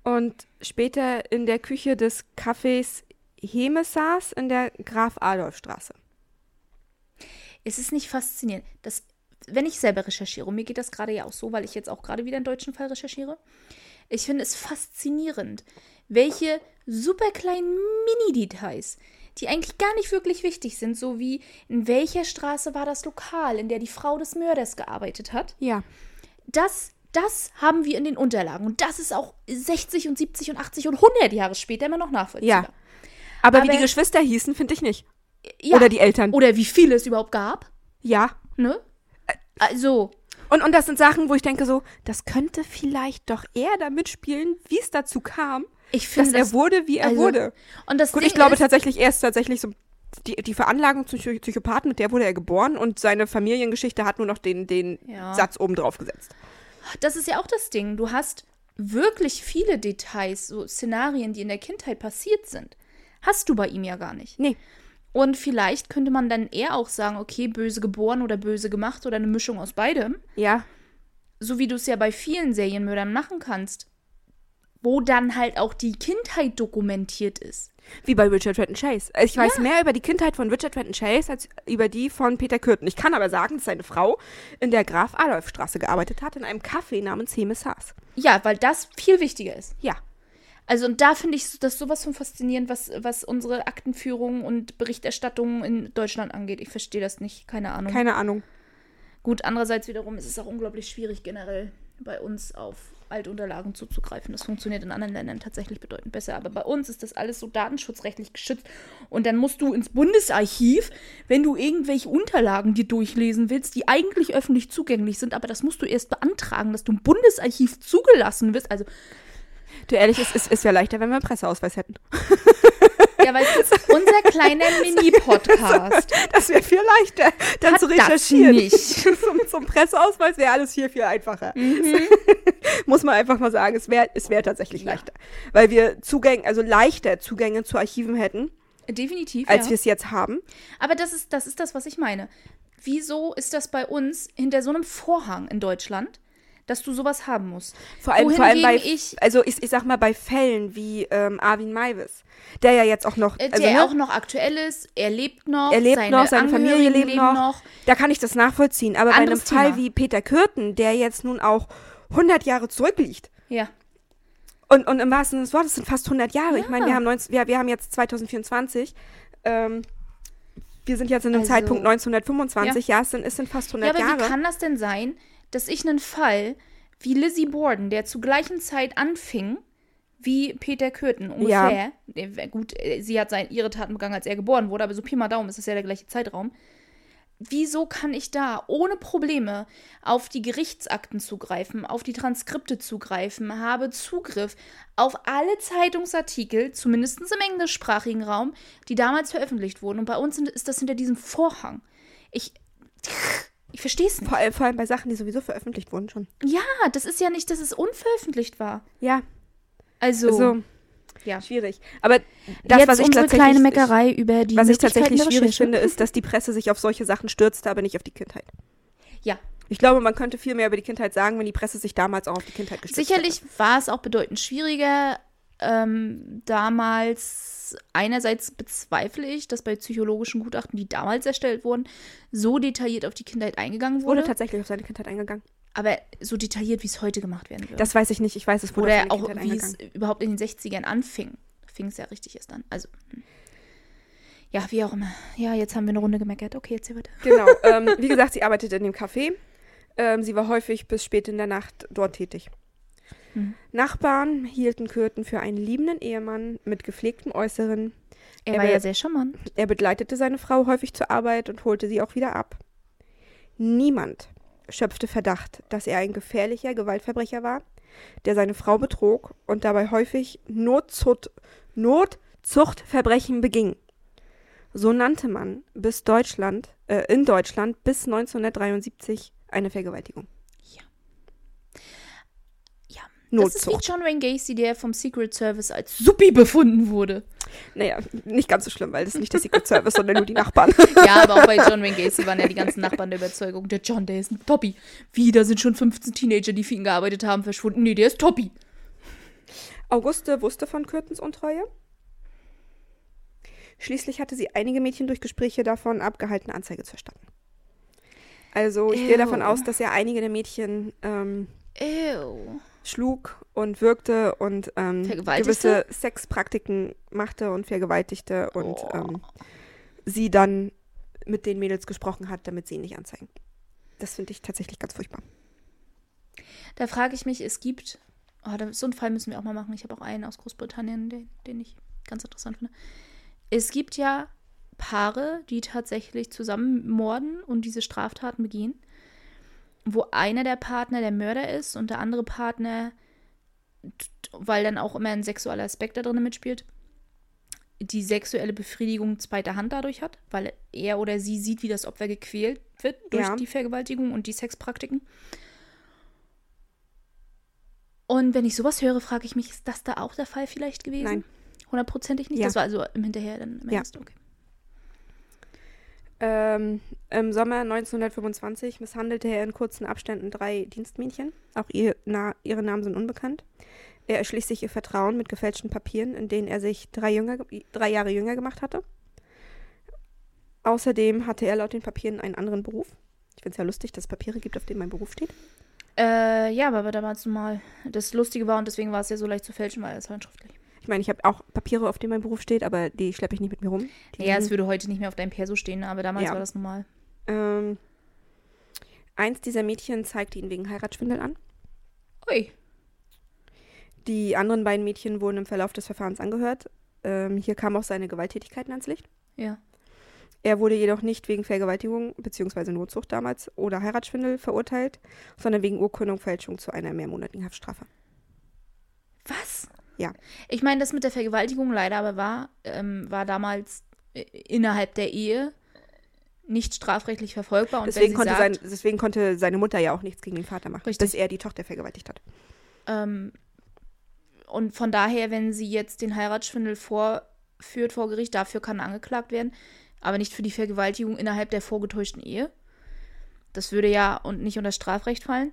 S2: und später in der Küche des Cafés Hemesas in der Graf-Adolf-Straße.
S1: Es ist nicht faszinierend, dass, wenn ich selber recherchiere, und mir geht das gerade ja auch so, weil ich jetzt auch gerade wieder einen deutschen Fall recherchiere, ich finde es faszinierend, welche super kleinen Mini-Details, die eigentlich gar nicht wirklich wichtig sind, so wie in welcher Straße war das Lokal, in der die Frau des Mörders gearbeitet hat,
S2: Ja.
S1: das, das haben wir in den Unterlagen. Und das ist auch 60 und 70 und 80 und 100 Jahre später immer noch nachvollziehbar.
S2: Ja. Aber, wie
S1: Aber-
S2: die Geschwister hießen, finde ich nicht.
S1: Ja.
S2: Oder die Eltern.
S1: Oder wie viele es überhaupt gab.
S2: Ja.
S1: Ne? Also,
S2: Und, und das sind Sachen, wo ich denke so, das könnte vielleicht doch er da mitspielen, wie es dazu kam,
S1: ich
S2: dass
S1: finde
S2: er
S1: das.
S2: wurde, wie er
S1: also,
S2: wurde.
S1: Und das
S2: Gut,
S1: Ding
S2: ich glaube
S1: ist,
S2: tatsächlich, er ist tatsächlich so die, die Veranlagung zum Psycho- Psychopathen, mit der wurde er geboren und seine Familiengeschichte hat nur noch den, den
S1: Ja.
S2: Satz oben drauf gesetzt.
S1: Das ist ja auch das Ding. Du hast wirklich viele Details, so Szenarien, die in der Kindheit passiert sind. Hast du bei ihm ja gar nicht.
S2: Nee.
S1: Und vielleicht könnte man dann eher auch sagen, okay, böse geboren oder böse gemacht oder eine Mischung aus beidem.
S2: Ja.
S1: So wie du es ja bei vielen Serienmördern machen kannst. Wo dann halt auch die Kindheit dokumentiert ist.
S2: Wie bei Richard Trenton Chase. Ich weiß mehr über die Kindheit von Richard Trenton Chase als über die von Peter Kürten. Ich kann aber sagen, dass seine Frau in der Graf-Adolf-Straße gearbeitet hat, in einem Café namens Hemes Haas.
S1: Ja, weil das viel wichtiger ist.
S2: Ja.
S1: Also und da finde ich das sowas von faszinierend, was, was unsere Aktenführung und Berichterstattung in Deutschland angeht. Ich verstehe das nicht, keine Ahnung.
S2: Keine Ahnung.
S1: Gut, andererseits wiederum ist es auch unglaublich schwierig, generell bei uns auf alte Unterlagen zuzugreifen. Das funktioniert in anderen Ländern tatsächlich bedeutend besser. Aber bei uns ist das alles so datenschutzrechtlich geschützt. Und dann musst du ins Bundesarchiv, wenn du irgendwelche Unterlagen dir durchlesen willst, die eigentlich öffentlich zugänglich sind, aber das musst du erst beantragen, dass du im Bundesarchiv zugelassen wirst. Also,
S2: Du ehrlich, es ist, ist ja leichter, wenn wir einen Presseausweis hätten.
S1: ja, weil es ist unser kleiner Mini-Podcast.
S2: Das wäre viel leichter, dann
S1: Hat
S2: zu
S1: das
S2: recherchieren.
S1: nicht.
S2: zum, zum Presseausweis wäre alles viel, viel einfacher. Muss man einfach mal sagen, es wäre es wär tatsächlich
S1: Ja.
S2: leichter. Weil wir Zugänge, also leichter Zugänge zu Archiven hätten,
S1: Definitiv.
S2: als
S1: ja.
S2: wir es jetzt haben.
S1: Aber das ist, das ist das, was ich meine. Wieso ist das bei uns hinter so einem Vorhang in Deutschland, dass du sowas haben musst?
S2: Vor allem, vor allem bei,
S1: ich,
S2: also ich, ich sag mal, bei Fällen wie ähm, Arvin Maivis, der ja jetzt auch noch,
S1: äh,
S2: also,
S1: der
S2: ne,
S1: auch noch aktuell ist, er lebt noch,
S2: er lebt
S1: seine
S2: noch, seine Familie lebt
S1: leben
S2: noch, da kann ich das nachvollziehen. Aber bei einem Fall
S1: Thema.
S2: wie Peter Kürten, der jetzt nun auch 100 Jahre zurückliegt,
S1: Ja.
S2: Und, und im wahrsten Sinne des Wortes sind fast 100 Jahre. Ich
S1: Ja.
S2: meine, wir haben, 19, wir, wir haben jetzt 2024. Ähm, wir sind jetzt in einem
S1: Also-
S2: Zeitpunkt 1925. Ja, es, sind, es sind fast 100
S1: Ja, aber
S2: Jahre.
S1: wie kann das denn sein, dass ich einen Fall wie Lizzie Borden, der zur gleichen Zeit anfing wie Peter Kürten ungefähr, äh, gut, äh, sie hat sein, ihre Taten begangen, als er geboren wurde, aber so Pi mal Daumen ist das ja der gleiche Zeitraum. Wieso kann ich da ohne Probleme auf die Gerichtsakten zugreifen, auf die Transkripte zugreifen, habe Zugriff auf alle Zeitungsartikel, zumindest im englischsprachigen Raum, die damals veröffentlicht wurden. Und bei uns ist das hinter diesem Vorhang. Ich, ich verstehe es nicht.
S2: vor, allem, vor allem bei Sachen, die sowieso veröffentlicht wurden schon.
S1: Ja, das ist ja nicht, dass es unveröffentlicht war.
S2: Ja,
S1: Also,
S2: also
S1: ja.
S2: schwierig. Aber das,
S1: Jetzt
S2: was ich
S1: unsere
S2: tatsächlich,
S1: kleine Meckerei über die
S2: was ich tatsächlich schwierig finde, ist, dass die Presse sich auf solche Sachen stürzte, aber nicht auf die Kindheit.
S1: Ja,
S2: Ich glaube, man könnte viel mehr über die Kindheit sagen, wenn die Presse sich damals auch auf die Kindheit gestützt
S1: sicherlich war es auch bedeutend schwieriger. Ähm, damals, einerseits bezweifle ich, dass bei psychologischen Gutachten, die damals erstellt wurden, so detailliert auf die Kindheit eingegangen.
S2: Wurde
S1: wurde.
S2: tatsächlich auf seine Kindheit eingegangen.
S1: aber so detailliert, wie es heute gemacht werden würde.
S2: Das weiß ich nicht. Ich weiß, es wurde
S1: Oder auch, wie es überhaupt in den 60ern anfing. Fing es ja richtig erst an. Also, hm. ja, wie auch immer. Ja, jetzt haben wir eine Runde gemeckert. Okay, erzähl weiter.
S2: Genau. ähm, wie gesagt, sie arbeitete in dem Café. Ähm, sie war häufig bis spät in der Nacht dort tätig.
S1: Mhm.
S2: Nachbarn hielten Kürten für einen liebenden Ehemann mit gepflegtem Äußeren.
S1: Er
S2: Er
S1: war ja sehr charmant.
S2: Er begleitete seine Frau häufig zur Arbeit und holte sie auch wieder ab. Niemand schöpfte Verdacht, dass er ein gefährlicher Gewaltverbrecher war, der seine Frau betrog und dabei häufig Notzucht, Notzuchtverbrechen beging. So nannte man bis Deutschland, äh, in Deutschland bis 1973 eine Vergewaltigung.
S1: Ja. Das ist wie
S2: Notzucht.
S1: John Wayne Gacy, der vom Secret Service als Suppi befunden wurde.
S2: Naja, nicht ganz so schlimm, weil das ist nicht der Secret Service, sondern nur die Nachbarn.
S1: Ja, aber auch bei John Wayne Gacy waren ja die ganzen Nachbarn der Überzeugung, der John, der ist ein Toppi. Wie, da sind schon 15 Teenager, die für ihn gearbeitet haben, verschwunden. Nee, der ist Toppi.
S2: Auguste wusste von Kürtens Untreue. Schließlich hatte sie einige Mädchen durch Gespräche davon abgehalten, Anzeige zu erstatten. Also ich gehe
S1: Ew.
S2: davon aus, dass er einige der Mädchen ähm,
S1: Ew.
S2: Schlug und wirkte und ähm, gewisse Sexpraktiken machte und vergewaltigte und
S1: Oh.
S2: ähm, sie dann mit den Mädels gesprochen hat, damit sie ihn nicht anzeigen. Das finde ich tatsächlich ganz furchtbar.
S1: Da frage ich mich, es gibt, oh, so einen Fall müssen wir auch mal machen. Ich habe auch einen aus Großbritannien, den, den ich ganz interessant finde. Es gibt ja Paare, die tatsächlich zusammen morden und diese Straftaten begehen, wo einer der Partner der Mörder ist und der andere Partner, weil dann auch immer ein sexueller Aspekt da drin mitspielt, die sexuelle Befriedigung zweiter Hand dadurch hat, weil er oder sie sieht, wie das Opfer gequält wird durch
S2: Ja.
S1: die Vergewaltigung und die Sexpraktiken. Und wenn ich sowas höre, frage ich mich, ist das da auch der Fall vielleicht gewesen?
S2: Nein.
S1: Hundertprozentig nicht?
S2: Ja.
S1: Das war also im Hinterher dann im
S2: Ja.
S1: Ernst, okay.
S2: Ähm, Im Sommer 1925 misshandelte er in kurzen Abständen drei Dienstmädchen. Auch ihr, na, ihre Namen sind unbekannt. Er erschließt sich ihr Vertrauen mit gefälschten Papieren, in denen er sich drei, jünger, drei Jahre jünger gemacht hatte. Außerdem hatte er laut den Papieren einen anderen Beruf. Ich finde es ja lustig, dass es Papiere gibt, auf denen mein Beruf steht.
S1: Äh, ja, aber damals mal das Lustige war und deswegen war es ja so leicht zu fälschen, weil es handschriftlich.
S2: Ich meine, ich habe auch Papiere, auf denen mein Beruf steht, aber die schleppe ich nicht mit mir rum. Die
S1: Ja, es würde heute nicht mehr auf deinem Perso stehen, aber damals
S2: Ja.
S1: war das normal.
S2: ähm, eins dieser Mädchen zeigte ihn wegen Heiratsschwindel an.
S1: Ui.
S2: Die anderen beiden Mädchen wurden im Verlauf des Verfahrens angehört. Ähm, hier kamen auch seine Gewalttätigkeiten ans Licht.
S1: Ja.
S2: Er wurde jedoch nicht wegen Vergewaltigung bzw. Notzucht damals oder Heiratsschwindel verurteilt, sondern wegen Urkundung Fälschung zu einer mehrmonatigen Haftstrafe.
S1: Was?
S2: Ja.
S1: Ich meine, das mit der Vergewaltigung leider aber war, ähm, war damals äh, innerhalb der Ehe nicht strafrechtlich verfolgbar. Und
S2: Deswegen konnte,
S1: sagt,
S2: sein, deswegen konnte seine Mutter ja auch nichts gegen den Vater machen,
S1: Richtig.
S2: bis er die Tochter vergewaltigt hat.
S1: ähm, und von daher, wenn sie jetzt den Heiratsschwindel vorführt vor Gericht, dafür kann angeklagt werden, aber nicht für die Vergewaltigung innerhalb der vorgetäuschten Ehe. Das würde ja und nicht unter Strafrecht fallen.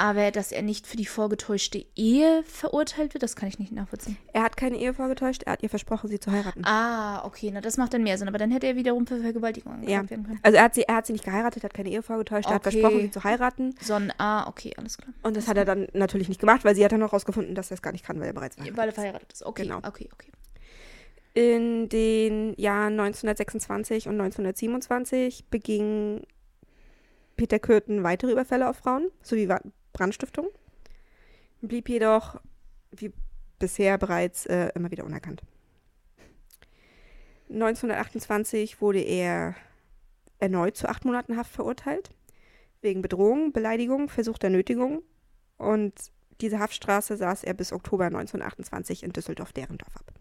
S1: Aber dass er nicht für die vorgetäuschte Ehe verurteilt wird, das kann ich nicht nachvollziehen.
S2: Er hat keine Ehe vorgetäuscht, er hat ihr versprochen, sie zu heiraten.
S1: Ah, okay, na das macht dann mehr Sinn. Aber dann hätte er wiederum für Vergewaltigung angeklagt
S2: Ja.
S1: werden können.
S2: Also er hat, sie, er hat sie nicht geheiratet, hat keine Ehe vorgetäuscht, er hat
S1: Okay.
S2: versprochen, sie zu heiraten.
S1: Sondern, ah, okay, alles klar.
S2: Und das hat er dann natürlich nicht gemacht, weil sie hat dann noch rausgefunden, dass er es gar nicht kann, weil er bereits verheiratet
S1: Weil er verheiratet ist. Okay,
S2: Genau.
S1: okay, okay.
S2: In den Jahren 1926 und 1927 beging Peter Kürten weitere Überfälle auf Frauen sowie Brandstiftung, blieb jedoch, wie bisher bereits, äh, immer wieder unerkannt. 1928 wurde er erneut zu acht Monaten Haft verurteilt, wegen Bedrohung, Beleidigung, versuchter Nötigung und diese Haftstraße saß er bis Oktober 1928 in Düsseldorf-Derendorf ab.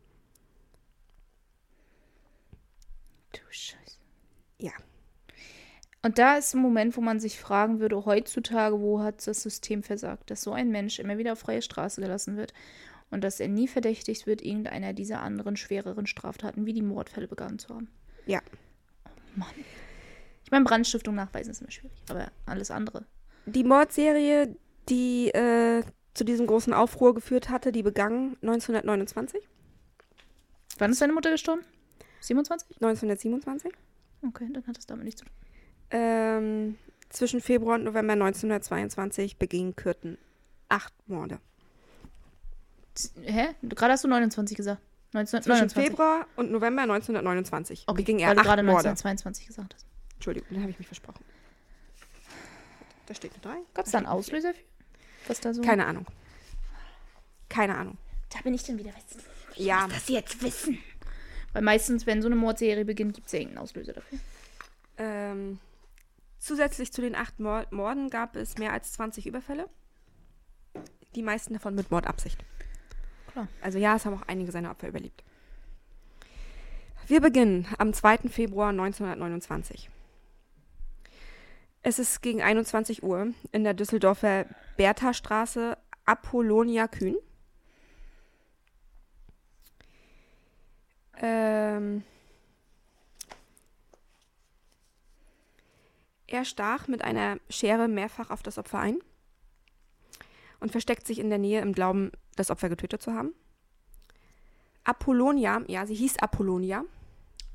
S1: Du Scheiße.
S2: Ja.
S1: Und da ist ein Moment, wo man sich fragen würde, heutzutage, wo hat das System versagt, dass so ein Mensch immer wieder auf freie Straße gelassen wird und dass er nie verdächtigt wird, irgendeiner dieser anderen schwereren Straftaten wie die Mordfälle begangen zu haben.
S2: Ja.
S1: Oh Mann. Ich meine, Brandstiftung nachweisen ist immer schwierig, aber alles andere.
S2: Die Mordserie, die äh, zu diesem großen Aufruhr geführt hatte, die begann 1929,
S1: Wann ist deine Mutter gestorben? 27?
S2: 1927.
S1: Okay, dann hat das damit nichts zu tun.
S2: Ähm, zwischen Februar und November 1922 beging Kürten acht Morde.
S1: Hä? Gerade hast du 29 gesagt.
S2: Zwischen
S1: 1929.
S2: Februar und November 1929
S1: Okay,
S2: beging er
S1: weil du
S2: acht
S1: gerade
S2: Morde.
S1: 1922 gesagt hast.
S2: Entschuldigung, dann habe ich mich versprochen. Da steht eine 3.
S1: Gab es da einen Auslöser für? Was da so?
S2: Keine Ahnung. Keine Ahnung.
S1: Da bin ich dann wieder. Was
S2: Ja,
S1: das jetzt wissen? Weil meistens, wenn so eine Mordserie beginnt, gibt es ja irgendeinen Auslöser dafür.
S2: Ähm, zusätzlich zu den acht Mor- Morden gab es mehr als 20 Überfälle. Die meisten davon mit Mordabsicht.
S1: Klar.
S2: Also ja, es haben auch einige seiner Opfer überlebt. Wir beginnen am 2. Februar 1929. Es ist gegen 21 Uhr in der Düsseldorfer Bertha-Straße Apollonia Kühn. Ähm, er stach mit einer Schere mehrfach auf das Opfer ein und versteckt sich in der Nähe im Glauben, das Opfer getötet zu haben. Apollonia, ja, sie hieß Apollonia,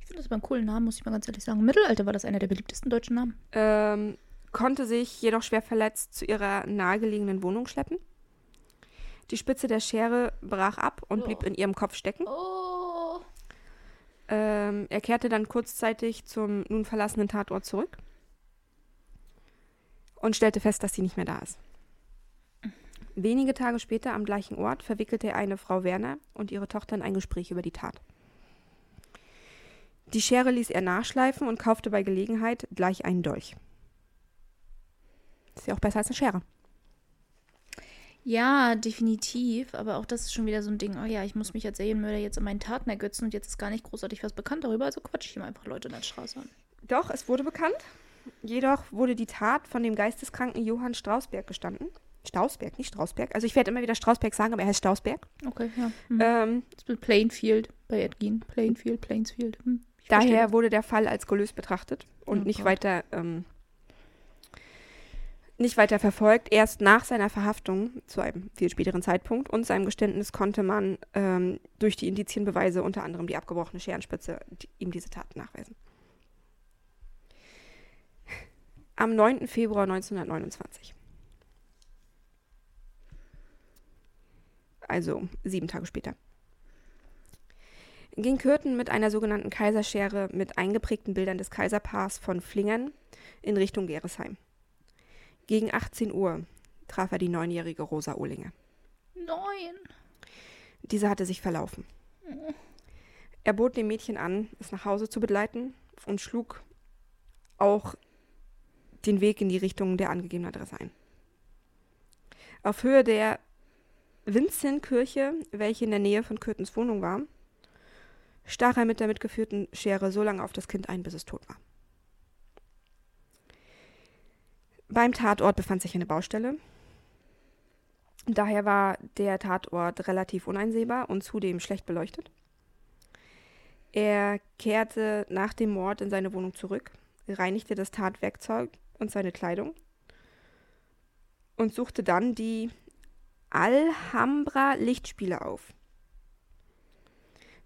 S1: Ich finde das aber einen coolen Namen, muss ich mal ganz ehrlich sagen. Im Mittelalter war das einer der beliebtesten deutschen Namen.
S2: ähm, konnte sich jedoch schwer verletzt zu ihrer nahegelegenen Wohnung schleppen. Die Spitze der Schere brach ab und
S1: Oh.
S2: blieb in ihrem Kopf stecken.
S1: Oh.
S2: Ähm, er kehrte dann kurzzeitig zum nun verlassenen Tatort zurück und stellte fest, dass sie nicht mehr da ist. Wenige Tage später am gleichen Ort verwickelte er eine Frau Werner und ihre Tochter in ein Gespräch über die Tat. Die Schere ließ er nachschleifen und kaufte bei Gelegenheit gleich einen Dolch. Ist ja auch besser als eine Schere.
S1: Ja, definitiv. Aber auch das ist schon wieder so ein Ding. Oh ja, ich muss mich als Serienmörder jetzt an meinen Taten ergötzen und jetzt ist gar nicht großartig was bekannt darüber. Also quatsch ich ihm einfach Leute in der Straße an.
S2: Doch, es wurde bekannt. Jedoch wurde die Tat von dem geisteskranken Johann Strausberg gestanden. Stausberg, nicht Strausberg. Also ich werde immer wieder Strausberg sagen, aber er heißt Stausberg.
S1: Okay, ja. Hm.
S2: Ähm,
S1: Das ist Plainfield bei Edgin. Plainfield, Plainsfield. Hm.
S2: Daher
S1: verstehe.
S2: wurde der Fall als gelöst betrachtet und
S1: Oh
S2: nicht
S1: Gott.
S2: weiter ähm, nicht weiter verfolgt. Erst nach seiner Verhaftung zu einem viel späteren Zeitpunkt und seinem Geständnis konnte man ähm, durch die Indizienbeweise, unter anderem die abgebrochene Scherenspitze, die, ihm diese Tat nachweisen. Am 9. Februar 1929. Also sieben Tage später. Ging Kürten mit einer sogenannten Kaiserschere mit eingeprägten Bildern des Kaiserpaars von Flingern in Richtung Geresheim. Gegen 18 Uhr traf er die neunjährige Rosa Ohlinge.
S1: Neun.
S2: Diese hatte sich verlaufen. Er bot dem Mädchen an, es nach Hause zu begleiten und schlug auch den Weg in die Richtung der angegebenen Adresse ein. Auf Höhe der Vinzenkirche, welche in der Nähe von Kürtens Wohnung war, stach er mit der mitgeführten Schere so lange auf das Kind ein, bis es tot war. Beim Tatort befand sich eine Baustelle. Daher war der Tatort relativ uneinsehbar und zudem schlecht beleuchtet. Er kehrte nach dem Mord in seine Wohnung zurück, reinigte das Tatwerkzeug und seine Kleidung und suchte dann die Alhambra Lichtspiele auf.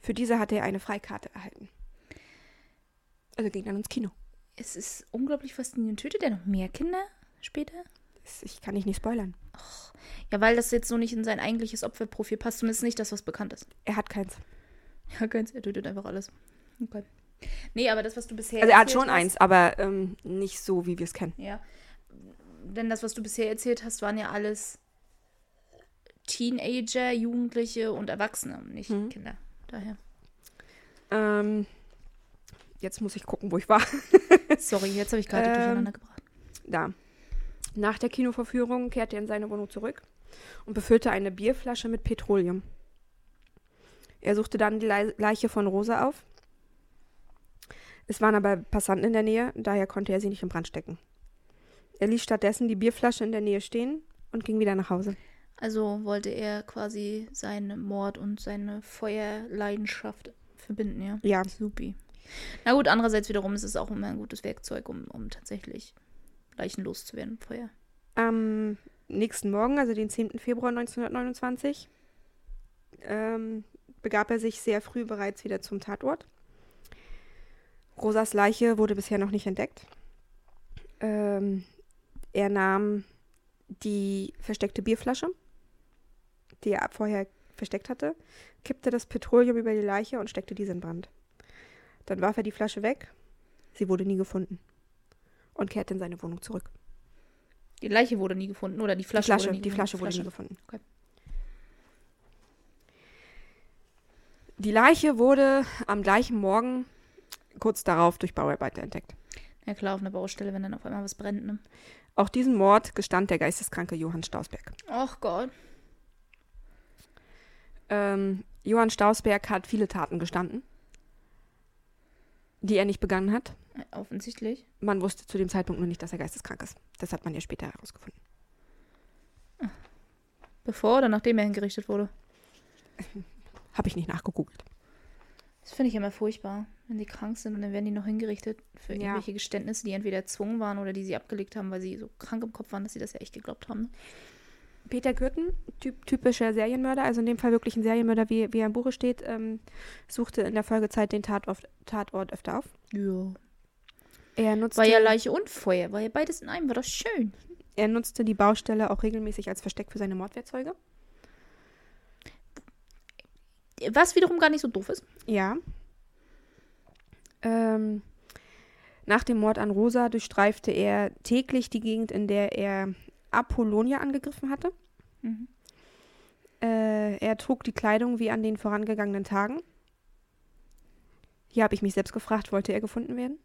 S2: Für diese hatte er eine Freikarte erhalten. Also ging dann ins Kino.
S1: Es ist unglaublich faszinierend. Tötet er noch mehr Kinder später?
S2: Das- Ich kann dich nicht spoilern.
S1: Ja, weil das jetzt so nicht in sein eigentliches Opferprofil passt. Zumindest nicht das, was bekannt ist.
S2: Er hat keins.
S1: Ja, keins. Er tötet einfach alles. Okay. Nee, aber das, was du bisher
S2: Also er hat schon
S1: hast,
S2: eins, aber ähm, nicht so, wie wir es kennen.
S1: Ja. Denn das, was du bisher erzählt hast, waren ja alles Teenager, Jugendliche und Erwachsene, nicht
S2: Mhm.
S1: Kinder. Daher.
S2: Ähm, jetzt muss ich gucken, wo ich war.
S1: Sorry, jetzt habe ich gerade
S2: Ähm,
S1: durcheinander gebracht.
S2: Da. Nach der Kinoverführung kehrte er in seine Wohnung zurück und befüllte eine Bierflasche mit Petroleum. Er suchte dann die Lei- Leiche von Rosa auf. Es waren aber Passanten in der Nähe, daher konnte er sie nicht in Brand stecken. Er ließ stattdessen die Bierflasche in der Nähe stehen und ging wieder nach Hause.
S1: Also wollte er quasi seinen Mord und seine Feuerleidenschaft verbinden, ja.
S2: Ja,
S1: Supi. Na gut, andererseits wiederum ist es auch immer ein gutes Werkzeug, um, um tatsächlich Leichen loszuwerden. Feuer.
S2: Am nächsten Morgen, also den 10. Februar 1929, ähm, begab er sich sehr früh bereits wieder zum Tatort. Rosas Leiche wurde bisher noch nicht entdeckt. Ähm, er nahm die versteckte Bierflasche, die er vorher versteckt hatte, kippte das Petroleum über die Leiche und steckte diese in Brand. Dann warf er die Flasche weg. Sie wurde nie gefunden und kehrte in seine Wohnung zurück.
S1: Die Leiche wurde nie gefunden oder die
S2: Die
S1: Flasche,
S2: Flasche,
S1: wurde nie
S2: die
S1: gefunden?
S2: Flasche wurde nie gefunden.
S1: Okay.
S2: Die Leiche wurde am gleichen Morgen kurz darauf durch Bauarbeiter entdeckt.
S1: Ja klar, auf einer Baustelle, wenn dann auf einmal was brennt, ne?
S2: Auch diesen Mord gestand der geisteskranke Johann Stausberg.
S1: Ach Gott.
S2: Ähm, Johann Stausberg hat viele Taten gestanden, die er nicht begangen hat.
S1: Äh, Offensichtlich.
S2: Man wusste zu dem Zeitpunkt nur nicht, dass er geisteskrank ist. Das hat man ja später herausgefunden.
S1: Bevor oder nachdem er hingerichtet wurde.
S2: Habe ich nicht nachgegoogelt.
S1: Das finde ich immer furchtbar, wenn die krank sind und dann werden die noch hingerichtet für
S2: Ja.
S1: irgendwelche Geständnisse, die entweder erzwungen waren oder die sie abgelegt haben, weil sie so krank im Kopf waren, dass sie das ja echt geglaubt haben. Ne?
S2: Peter Kürten, typ, typischer Serienmörder, also in dem Fall wirklich ein Serienmörder, wie, wie er im Buche steht, ähm, suchte in der Folgezeit den Tatort, Tatort öfter auf.
S1: Ja.
S2: Er nutzte,
S1: War ja Leiche und Feuer, war ja beides in einem, war doch schön.
S2: er nutzte die Baustelle auch regelmäßig als Versteck für seine Mordwerkzeuge.
S1: Was wiederum gar nicht so doof ist.
S2: Ja. Ähm, nach dem Mord an Rosa durchstreifte er täglich die Gegend, in der er Apollonia angegriffen hatte.
S1: Mhm.
S2: Äh, er trug die Kleidung wie an den vorangegangenen Tagen. Hier habe ich mich selbst gefragt, wollte er gefunden werden?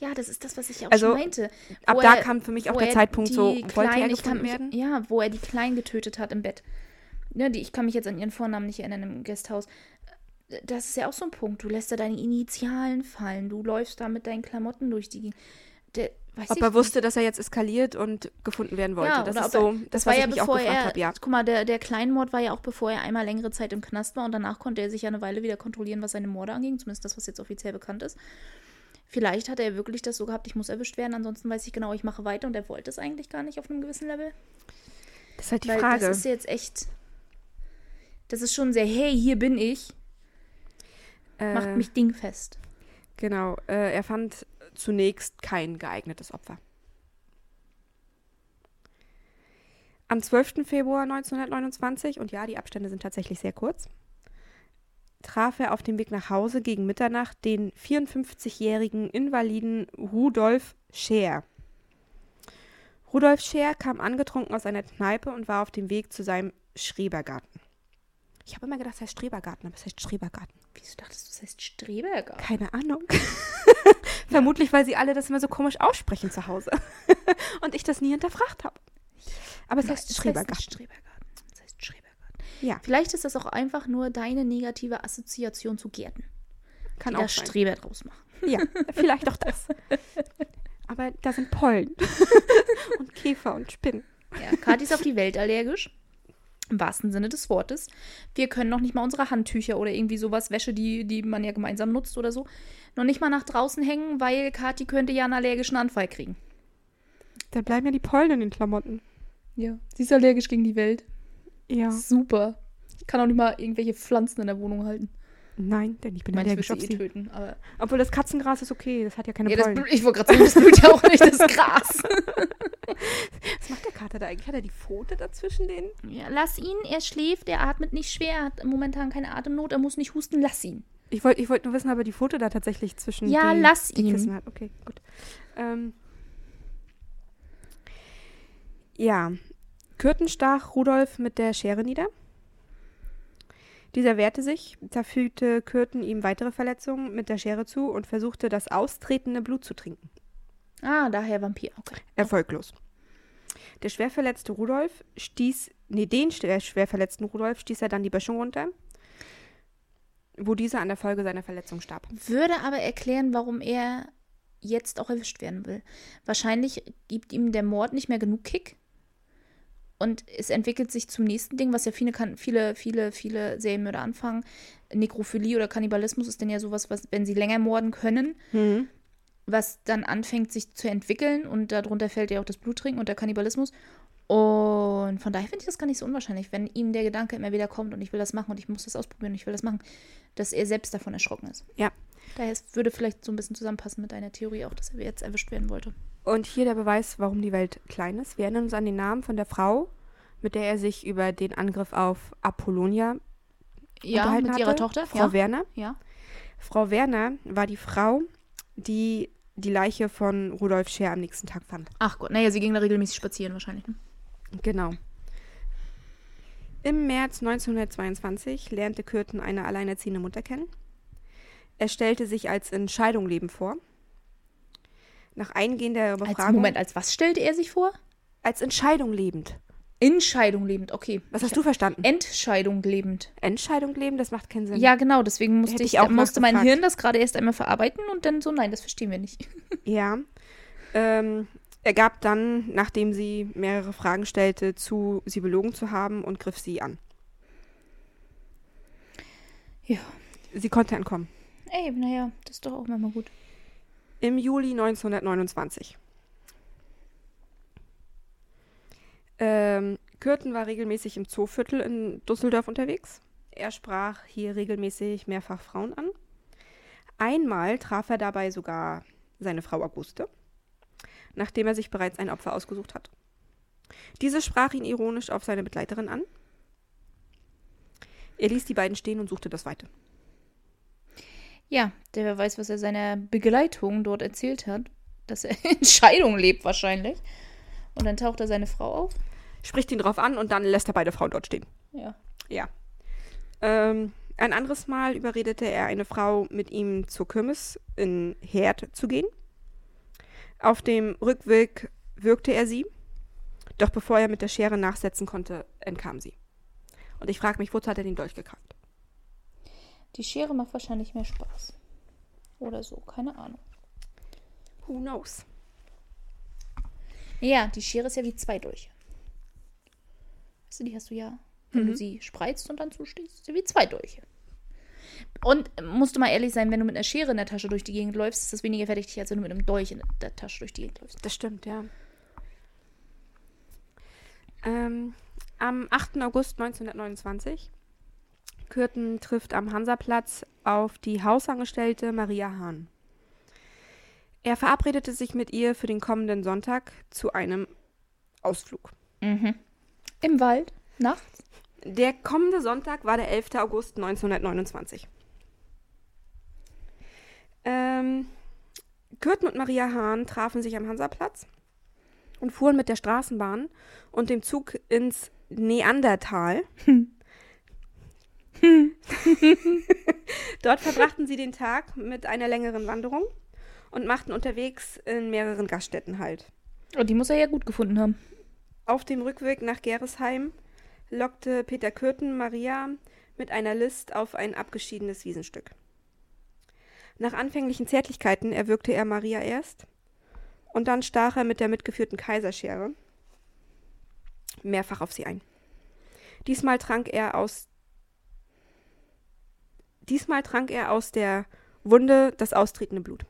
S1: Ja, das ist das, was ich auch
S2: Also,
S1: schon meinte.
S2: Ab da
S1: er-
S2: kam für mich auch der
S1: er
S2: Zeitpunkt so, wollte er
S1: Kleinen- ich kann
S2: gefunden
S1: mich,
S2: werden?
S1: Ja, wo er die Kleinen getötet hat im Bett. Ja, die, ich kann mich jetzt an ihren Vornamen nicht erinnern im Gasthaus. Das ist ja auch so ein Punkt. Du lässt da deine Initialen fallen. Du läufst da mit deinen Klamotten durch die Gegend. Der,
S2: Ob er
S1: nicht.
S2: wusste, dass er jetzt eskaliert und gefunden werden wollte.
S1: Ja,
S2: das ist so,
S1: er,
S2: das,
S1: das
S2: was
S1: war
S2: ich
S1: ja bevor er,
S2: habe, ja.
S1: guck mal, der, der Kleinmord war ja auch bevor er einmal längere Zeit im Knast war und danach konnte er sich ja eine Weile wieder kontrollieren, was seine Morde anging, zumindest das, was jetzt offiziell bekannt ist. Vielleicht hat er wirklich das so gehabt, ich muss erwischt werden, ansonsten weiß ich genau, ich mache weiter und er wollte es eigentlich gar nicht auf einem gewissen Level.
S2: Das ist halt die
S1: Weil
S2: Frage.
S1: das ist jetzt echt, das ist schon sehr, hey, hier bin ich, macht
S2: Äh,
S1: mich dingfest.
S2: Genau, äh, er fand zunächst kein geeignetes Opfer. Am 12. Februar 1929, und ja, die Abstände sind tatsächlich sehr kurz, traf er auf dem Weg nach Hause gegen Mitternacht den 54-jährigen Invaliden Rudolf Scheer. Rudolf Scheer kam angetrunken aus einer Kneipe und war auf dem Weg zu seinem Schrebergarten. Ich habe immer gedacht, es heißt Strebergarten, aber es heißt Schrebergarten.
S1: Wieso dachtest du, das heißt Streberger?
S2: Keine Ahnung. Vermutlich, weil sie alle das immer so komisch aussprechen zu Hause. Und ich das nie hinterfragt habe. Aber es
S1: Nein,
S2: heißt
S1: das
S2: Schrebergarten.
S1: nicht Strebergarten. Das heißt Strebergarten.
S2: Ja,
S1: Vielleicht ist das auch einfach nur deine negative Assoziation zu Gärten,
S2: kann
S1: die
S2: auch
S1: da
S2: sein.
S1: Streber draus machen.
S2: Ja, vielleicht auch das. Aber da sind Pollen. und Käfer und Spinnen.
S1: Ja, Kathi ist auf die Welt allergisch. Im wahrsten Sinne des Wortes. Wir können noch nicht mal unsere Handtücher oder irgendwie sowas, Wäsche, die, die man ja gemeinsam nutzt oder so, noch nicht mal nach draußen hängen, weil Kathi könnte ja einen allergischen Anfall kriegen.
S2: Da bleiben ja die Pollen in den Klamotten.
S1: Ja, sie ist allergisch gegen die Welt.
S2: Ja.
S1: Super. Ich kann auch nicht mal irgendwelche Pflanzen in der Wohnung halten.
S2: Nein, denn ich bin allergisch
S1: will
S2: auf
S1: sie eh töten, aber.
S2: Obwohl das Katzengras ist okay, das hat ja keine
S1: Ja, das,
S2: Pollen.
S1: Blut- ich wollte gerade sagen, das blüht ja auch nicht das Gras.
S2: Was macht der Kater da eigentlich? Hat er die Pfote dazwischen den?
S1: Ja, lass ihn, er schläft, er atmet nicht schwer, er hat momentan keine Atemnot, er muss nicht husten, lass ihn.
S2: Ich wollte ich wollt nur wissen, ob er die Pfote da tatsächlich zwischen
S1: Ja,
S2: die,
S1: lass
S2: die
S1: ihn.
S2: Kissen hat. Okay, gut. Ähm, ja, Kürten stach Rudolf mit der Schere nieder. Dieser wehrte sich, da fügte Kürten ihm weitere Verletzungen mit der Schere zu und versuchte, das austretende Blut zu trinken.
S1: Ah, daher Vampir, okay.
S2: Erfolglos. Der schwer verletzte Rudolf stieß, nee, den schwer, schwer verletzten Rudolf stieß er dann die Böschung runter, wo dieser an der Folge seiner Verletzung starb.
S1: Würde aber erklären, warum er jetzt auch erwischt werden will. Wahrscheinlich gibt ihm der Mord nicht mehr genug Kick. Und es entwickelt sich zum nächsten Ding, was ja viele, viele, viele, viele Serienmörder anfangen. Nekrophilie oder Kannibalismus ist denn ja sowas, was, wenn sie länger morden können,
S2: Mhm.
S1: was dann anfängt, sich zu entwickeln. Und darunter fällt ja auch das Bluttrinken und der Kannibalismus. Und von daher finde ich das gar nicht so unwahrscheinlich, wenn ihm der Gedanke immer wieder kommt und ich will das machen und ich muss das ausprobieren und ich will das machen, dass er selbst davon erschrocken ist.
S2: Ja.
S1: Daher würde vielleicht so ein bisschen zusammenpassen mit deiner Theorie auch, dass er jetzt erwischt werden wollte.
S2: Und hier der Beweis, warum die Welt klein ist. Wir erinnern uns an den Namen von der Frau, mit der er sich über den Angriff auf Apollonia
S1: Ja,
S2: unterhalten
S1: mit
S2: hatte.
S1: ihrer Tochter.
S2: Frau
S1: ja.
S2: Werner.
S1: ja.
S2: Frau Werner war die Frau, die die Leiche von Rudolf Scheer am nächsten Tag fand.
S1: Ach Gott, naja, sie ging da regelmäßig spazieren wahrscheinlich. Ne?
S2: Genau. Im März 1922 lernte Kürten eine alleinerziehende Mutter kennen. Er stellte sich als in Scheidung leben vor. Nach eingehender
S1: Als,
S2: Befragung.
S1: Moment, als was stellte er sich vor?
S2: als in Scheidung lebend.
S1: Inscheidung lebend, okay.
S2: Was hast du verstanden?
S1: Entscheidung lebend.
S2: Entscheidung leben, das macht keinen Sinn.
S1: Ja, genau, deswegen musste
S2: Hätte
S1: ich,
S2: auch
S1: musste mein
S2: nachgefragt.
S1: Hirn das gerade erst einmal verarbeiten und dann so, nein, das verstehen wir nicht.
S2: Ja. Ähm, er gab dann, nachdem sie mehrere Fragen stellte, zu, sie belogen zu haben und griff sie an.
S1: Ja.
S2: Sie konnte entkommen.
S1: Ey, naja, das ist doch auch manchmal gut.
S2: Im Juli 1929. Ähm, Kürten war regelmäßig im Zooviertel in Düsseldorf unterwegs. Er sprach hier regelmäßig mehrfach Frauen an. Einmal traf er dabei sogar seine Frau Auguste, nachdem er sich bereits ein Opfer ausgesucht hat. Diese sprach ihn ironisch auf seine Begleiterin an. Er ließ die beiden stehen und suchte das Weite.
S1: Ja, der wer weiß, was er seiner Begleitung dort erzählt hat. Dass er in Scheidung lebt wahrscheinlich. Und dann taucht er seine Frau auf.
S2: Spricht ihn drauf an und dann lässt er beide Frauen dort stehen.
S1: Ja.
S2: Ja. Ähm, ein anderes Mal überredete er eine Frau, mit ihm zur Kirmes in Herd zu gehen. Auf dem Rückweg würgte er sie, doch bevor er mit der Schere nachsetzen konnte, entkam sie. Und ich frage mich, wozu hat er den Dolch gekauft?
S1: Die Schere macht wahrscheinlich mehr Spaß. Oder so, keine Ahnung.
S2: Who knows?
S1: Ja, die Schere ist ja wie zwei Dolche. Weißt du, die hast du ja, wenn du sie spreizt und dann zustehst, ist ja wie zwei Dolche. Und musst du mal ehrlich sein, wenn du mit einer Schere in der Tasche durch die Gegend läufst, ist das weniger verdächtig, als wenn du mit einem Dolch in der Tasche durch die Gegend läufst.
S2: Das stimmt, ja. Ähm, am 8. August 1929 Kürten trifft am Hansaplatz auf die Hausangestellte Maria Hahn. Er verabredete sich mit ihr für den kommenden Sonntag zu einem Ausflug.
S1: Mhm. Im Wald, nachts.
S2: Der kommende Sonntag war der 11. August 1929. Ähm, Kürten und Maria Hahn trafen sich am Hansaplatz und fuhren mit der Straßenbahn und dem Zug ins Neandertal. Dort verbrachten sie den Tag mit einer längeren Wanderung und machten unterwegs in mehreren Gaststätten halt.
S1: Und die muss er ja gut gefunden haben.
S2: Auf dem Rückweg nach Geresheim lockte Peter Kürten Maria mit einer List auf ein abgeschiedenes Wiesenstück. Nach anfänglichen Zärtlichkeiten erwürgte er Maria erst und dann stach er mit der mitgeführten Kaiserschere mehrfach auf sie ein. Diesmal trank er aus Diesmal trank er aus der Wunde das austretende Blut.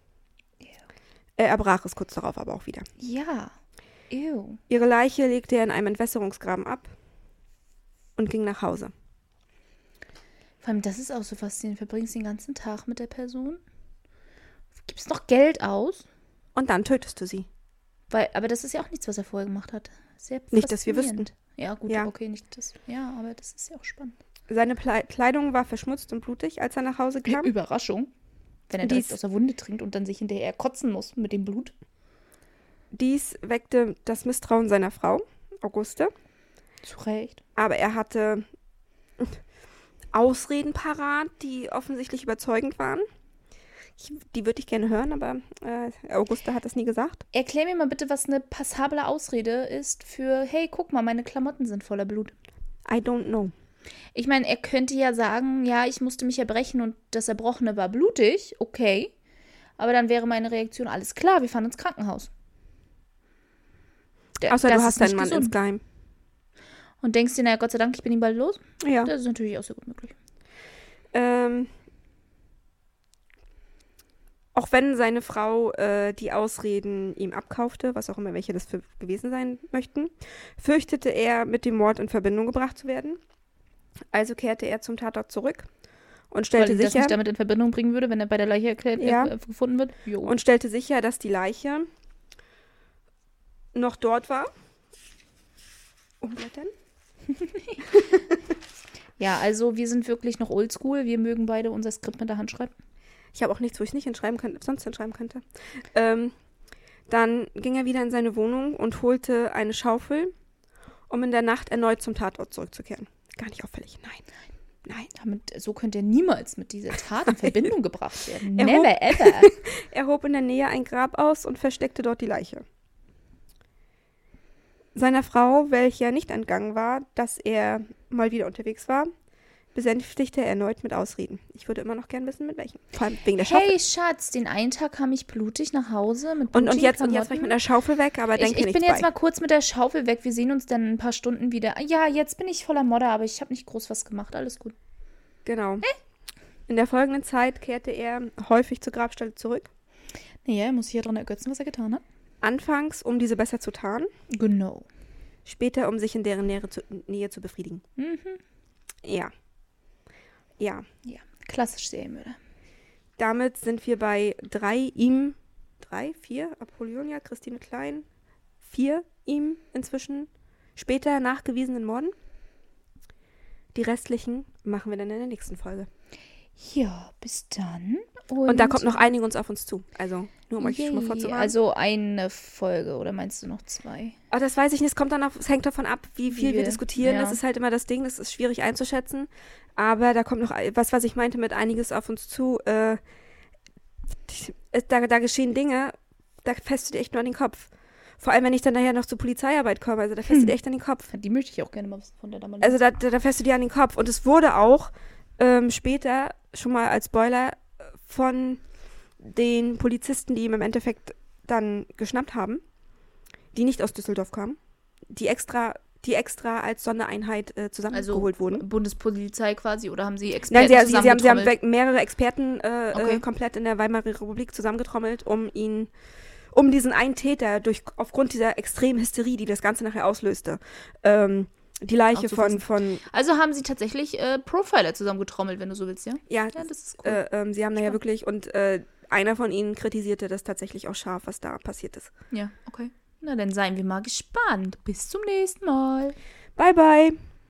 S2: Er erbrach es kurz darauf aber auch wieder.
S1: Ja. Ew.
S2: Ihre Leiche legte er in einem Entwässerungsgraben ab und ging nach Hause.
S1: Vor allem, das ist auch so faszinierend. Verbringst den ganzen Tag mit der Person. Gibst noch Geld aus.
S2: Und dann tötest du sie.
S1: Weil, aber das ist ja auch nichts, was er vorher gemacht hat. Sehr
S2: Nicht, dass wir
S1: faszinierend. Ja, gut,
S2: Ja.
S1: okay, nicht das. Ja, aber das ist ja auch spannend.
S2: Seine Ple Kleidung war verschmutzt und blutig, als er nach Hause kam.
S1: Überraschung. Wenn er direkt
S2: Dies-
S1: aus der Wunde trinkt und dann sich hinterher kotzen muss mit dem Blut.
S2: Dies weckte das Misstrauen seiner Frau, Auguste.
S1: Zu Recht.
S2: Aber er hatte Ausreden parat, die offensichtlich überzeugend waren. Ich, die würde ich gerne hören, aber äh, Auguste hat das nie gesagt.
S1: Erklär mir mal bitte, was eine passable Ausrede ist für, hey, guck mal, meine Klamotten sind voller Blut.
S2: I don't know.
S1: Ich meine, er könnte ja sagen, ja, ich musste mich erbrechen und das Erbrochene war blutig, okay. Aber dann wäre meine Reaktion, alles klar, wir fahren ins Krankenhaus. Der-
S2: Außer du hast deinen Mann
S1: gesund.
S2: insgeheim.
S1: Und denkst dir, naja, Gott sei Dank, ich bin ihm bald los.
S2: Ja.
S1: Das ist natürlich auch sehr gut möglich.
S2: Ähm, auch wenn seine Frau äh, die Ausreden ihm abkaufte, was auch immer welche das für gewesen sein möchten, fürchtete er, mit dem Mord in Verbindung gebracht zu werden. Also kehrte er zum Tatort zurück und
S1: Weil
S2: stellte
S1: das
S2: sicher,
S1: nicht damit in Verbindung bringen würde, wenn er bei der Leiche erklärt,
S2: Ja.
S1: äh, gefunden wird. Jo.
S2: und stellte sicher, dass die Leiche noch dort war. Umblättern.
S1: ja, also wir sind wirklich noch oldschool. Wir mögen beide unser Skript mit der Hand schreiben.
S2: Ich habe auch nichts, wo ich nicht hinschreiben könnte, sonst hinschreiben könnte. Ähm, dann ging er wieder in seine Wohnung und holte eine Schaufel, um in der Nacht erneut zum Tatort zurückzukehren. Gar nicht auffällig. Nein. Nein.
S1: Damit, so könnte er niemals mit dieser Tat in Verbindung gebracht werden.
S2: Er
S1: Never ever.
S2: Er hob in der Nähe ein Grab aus und versteckte dort die Leiche. Seiner Frau, welcher nicht entgangen war, dass er mal wieder unterwegs war, besänftigte er erneut mit Ausreden. Ich würde immer noch gern wissen, mit welchen. Vor allem wegen der Schaufel.
S1: Hey Schatz, den einen Tag kam ich blutig nach Hause mit
S2: und, und,
S1: blutigen
S2: jetzt, und jetzt war ich mit
S1: Klamotten.
S2: der Schaufel weg, aber
S1: Ich,
S2: denke
S1: ich
S2: nicht
S1: bin jetzt
S2: bei.
S1: mal kurz mit der Schaufel weg. Wir sehen uns dann in ein paar Stunden wieder. Ah, Ja, jetzt bin ich voller Modder, aber ich habe nicht groß was gemacht. Alles gut.
S2: Genau. In der folgenden Zeit kehrte er häufig zur Grabstelle zurück.
S1: Naja, er muss sich ja dran ergötzen, was er getan hat.
S2: Anfangs, um diese besser zu tarnen,
S1: Genau.
S2: später, um sich in deren Nähe zu, Nähe zu befriedigen.
S1: Mhm.
S2: Ja. Ja.
S1: Ja, klassisch Serienmörder.
S2: Damit sind wir bei drei ihm, drei, vier, Apollonia, Christine Klein, vier ihm inzwischen später nachgewiesenen Morden. Die restlichen machen wir dann in der nächsten Folge.
S1: Ja, bis dann.
S2: Und, da kommt noch einiges auf uns zu. Also, nur um euch schon mal
S1: Yay.
S2: vorzuwarnen.
S1: Also eine Folge oder meinst du noch zwei?
S2: Aber das weiß ich nicht. Es kommt dann auf, es hängt davon ab, wie viel
S1: Wie
S2: wir diskutieren.
S1: ja.
S2: Das ist halt immer das Ding. Das ist schwierig einzuschätzen. Aber da kommt noch was, was ich meinte mit einiges auf uns zu. Äh, da, da geschehen Dinge, da fässt du dir echt nur an den Kopf. Vor allem, wenn ich dann nachher noch zur Polizeiarbeit komme. Also, da fässt du dir echt an den Kopf.
S1: Die möchte ich auch gerne mal von der damaligen.
S2: Also, da, da, da fässt du dir an den Kopf. Und es wurde auch ähm, später schon mal als Spoiler von den Polizisten, die ihm im Endeffekt dann geschnappt haben, die nicht aus Düsseldorf kamen, die extra, die extra als Sondereinheit äh, zusammengeholt wurden.
S1: Bundespolizei quasi oder haben sie Experten
S2: Nein, sie, sie, sie, haben, sie haben mehrere Experten äh,
S1: Okay.
S2: äh, komplett in der Weimarer Republik zusammengetrommelt, um ihn, um diesen einen Täter durch aufgrund dieser extremen Hysterie, die das Ganze nachher auslöste, ähm, die Leiche von, von,
S1: Also haben sie tatsächlich äh, Profiler zusammengetrommelt, wenn du so willst, ja?
S2: ja,
S1: Ja, das ist cool.
S2: äh, ähm, sie haben da ja wirklich und äh, einer von ihnen kritisierte das tatsächlich auch scharf, was da passiert ist.
S1: ja, okay. Na, dann seien wir mal gespannt. Bis zum nächsten Mal.
S2: Bye bye.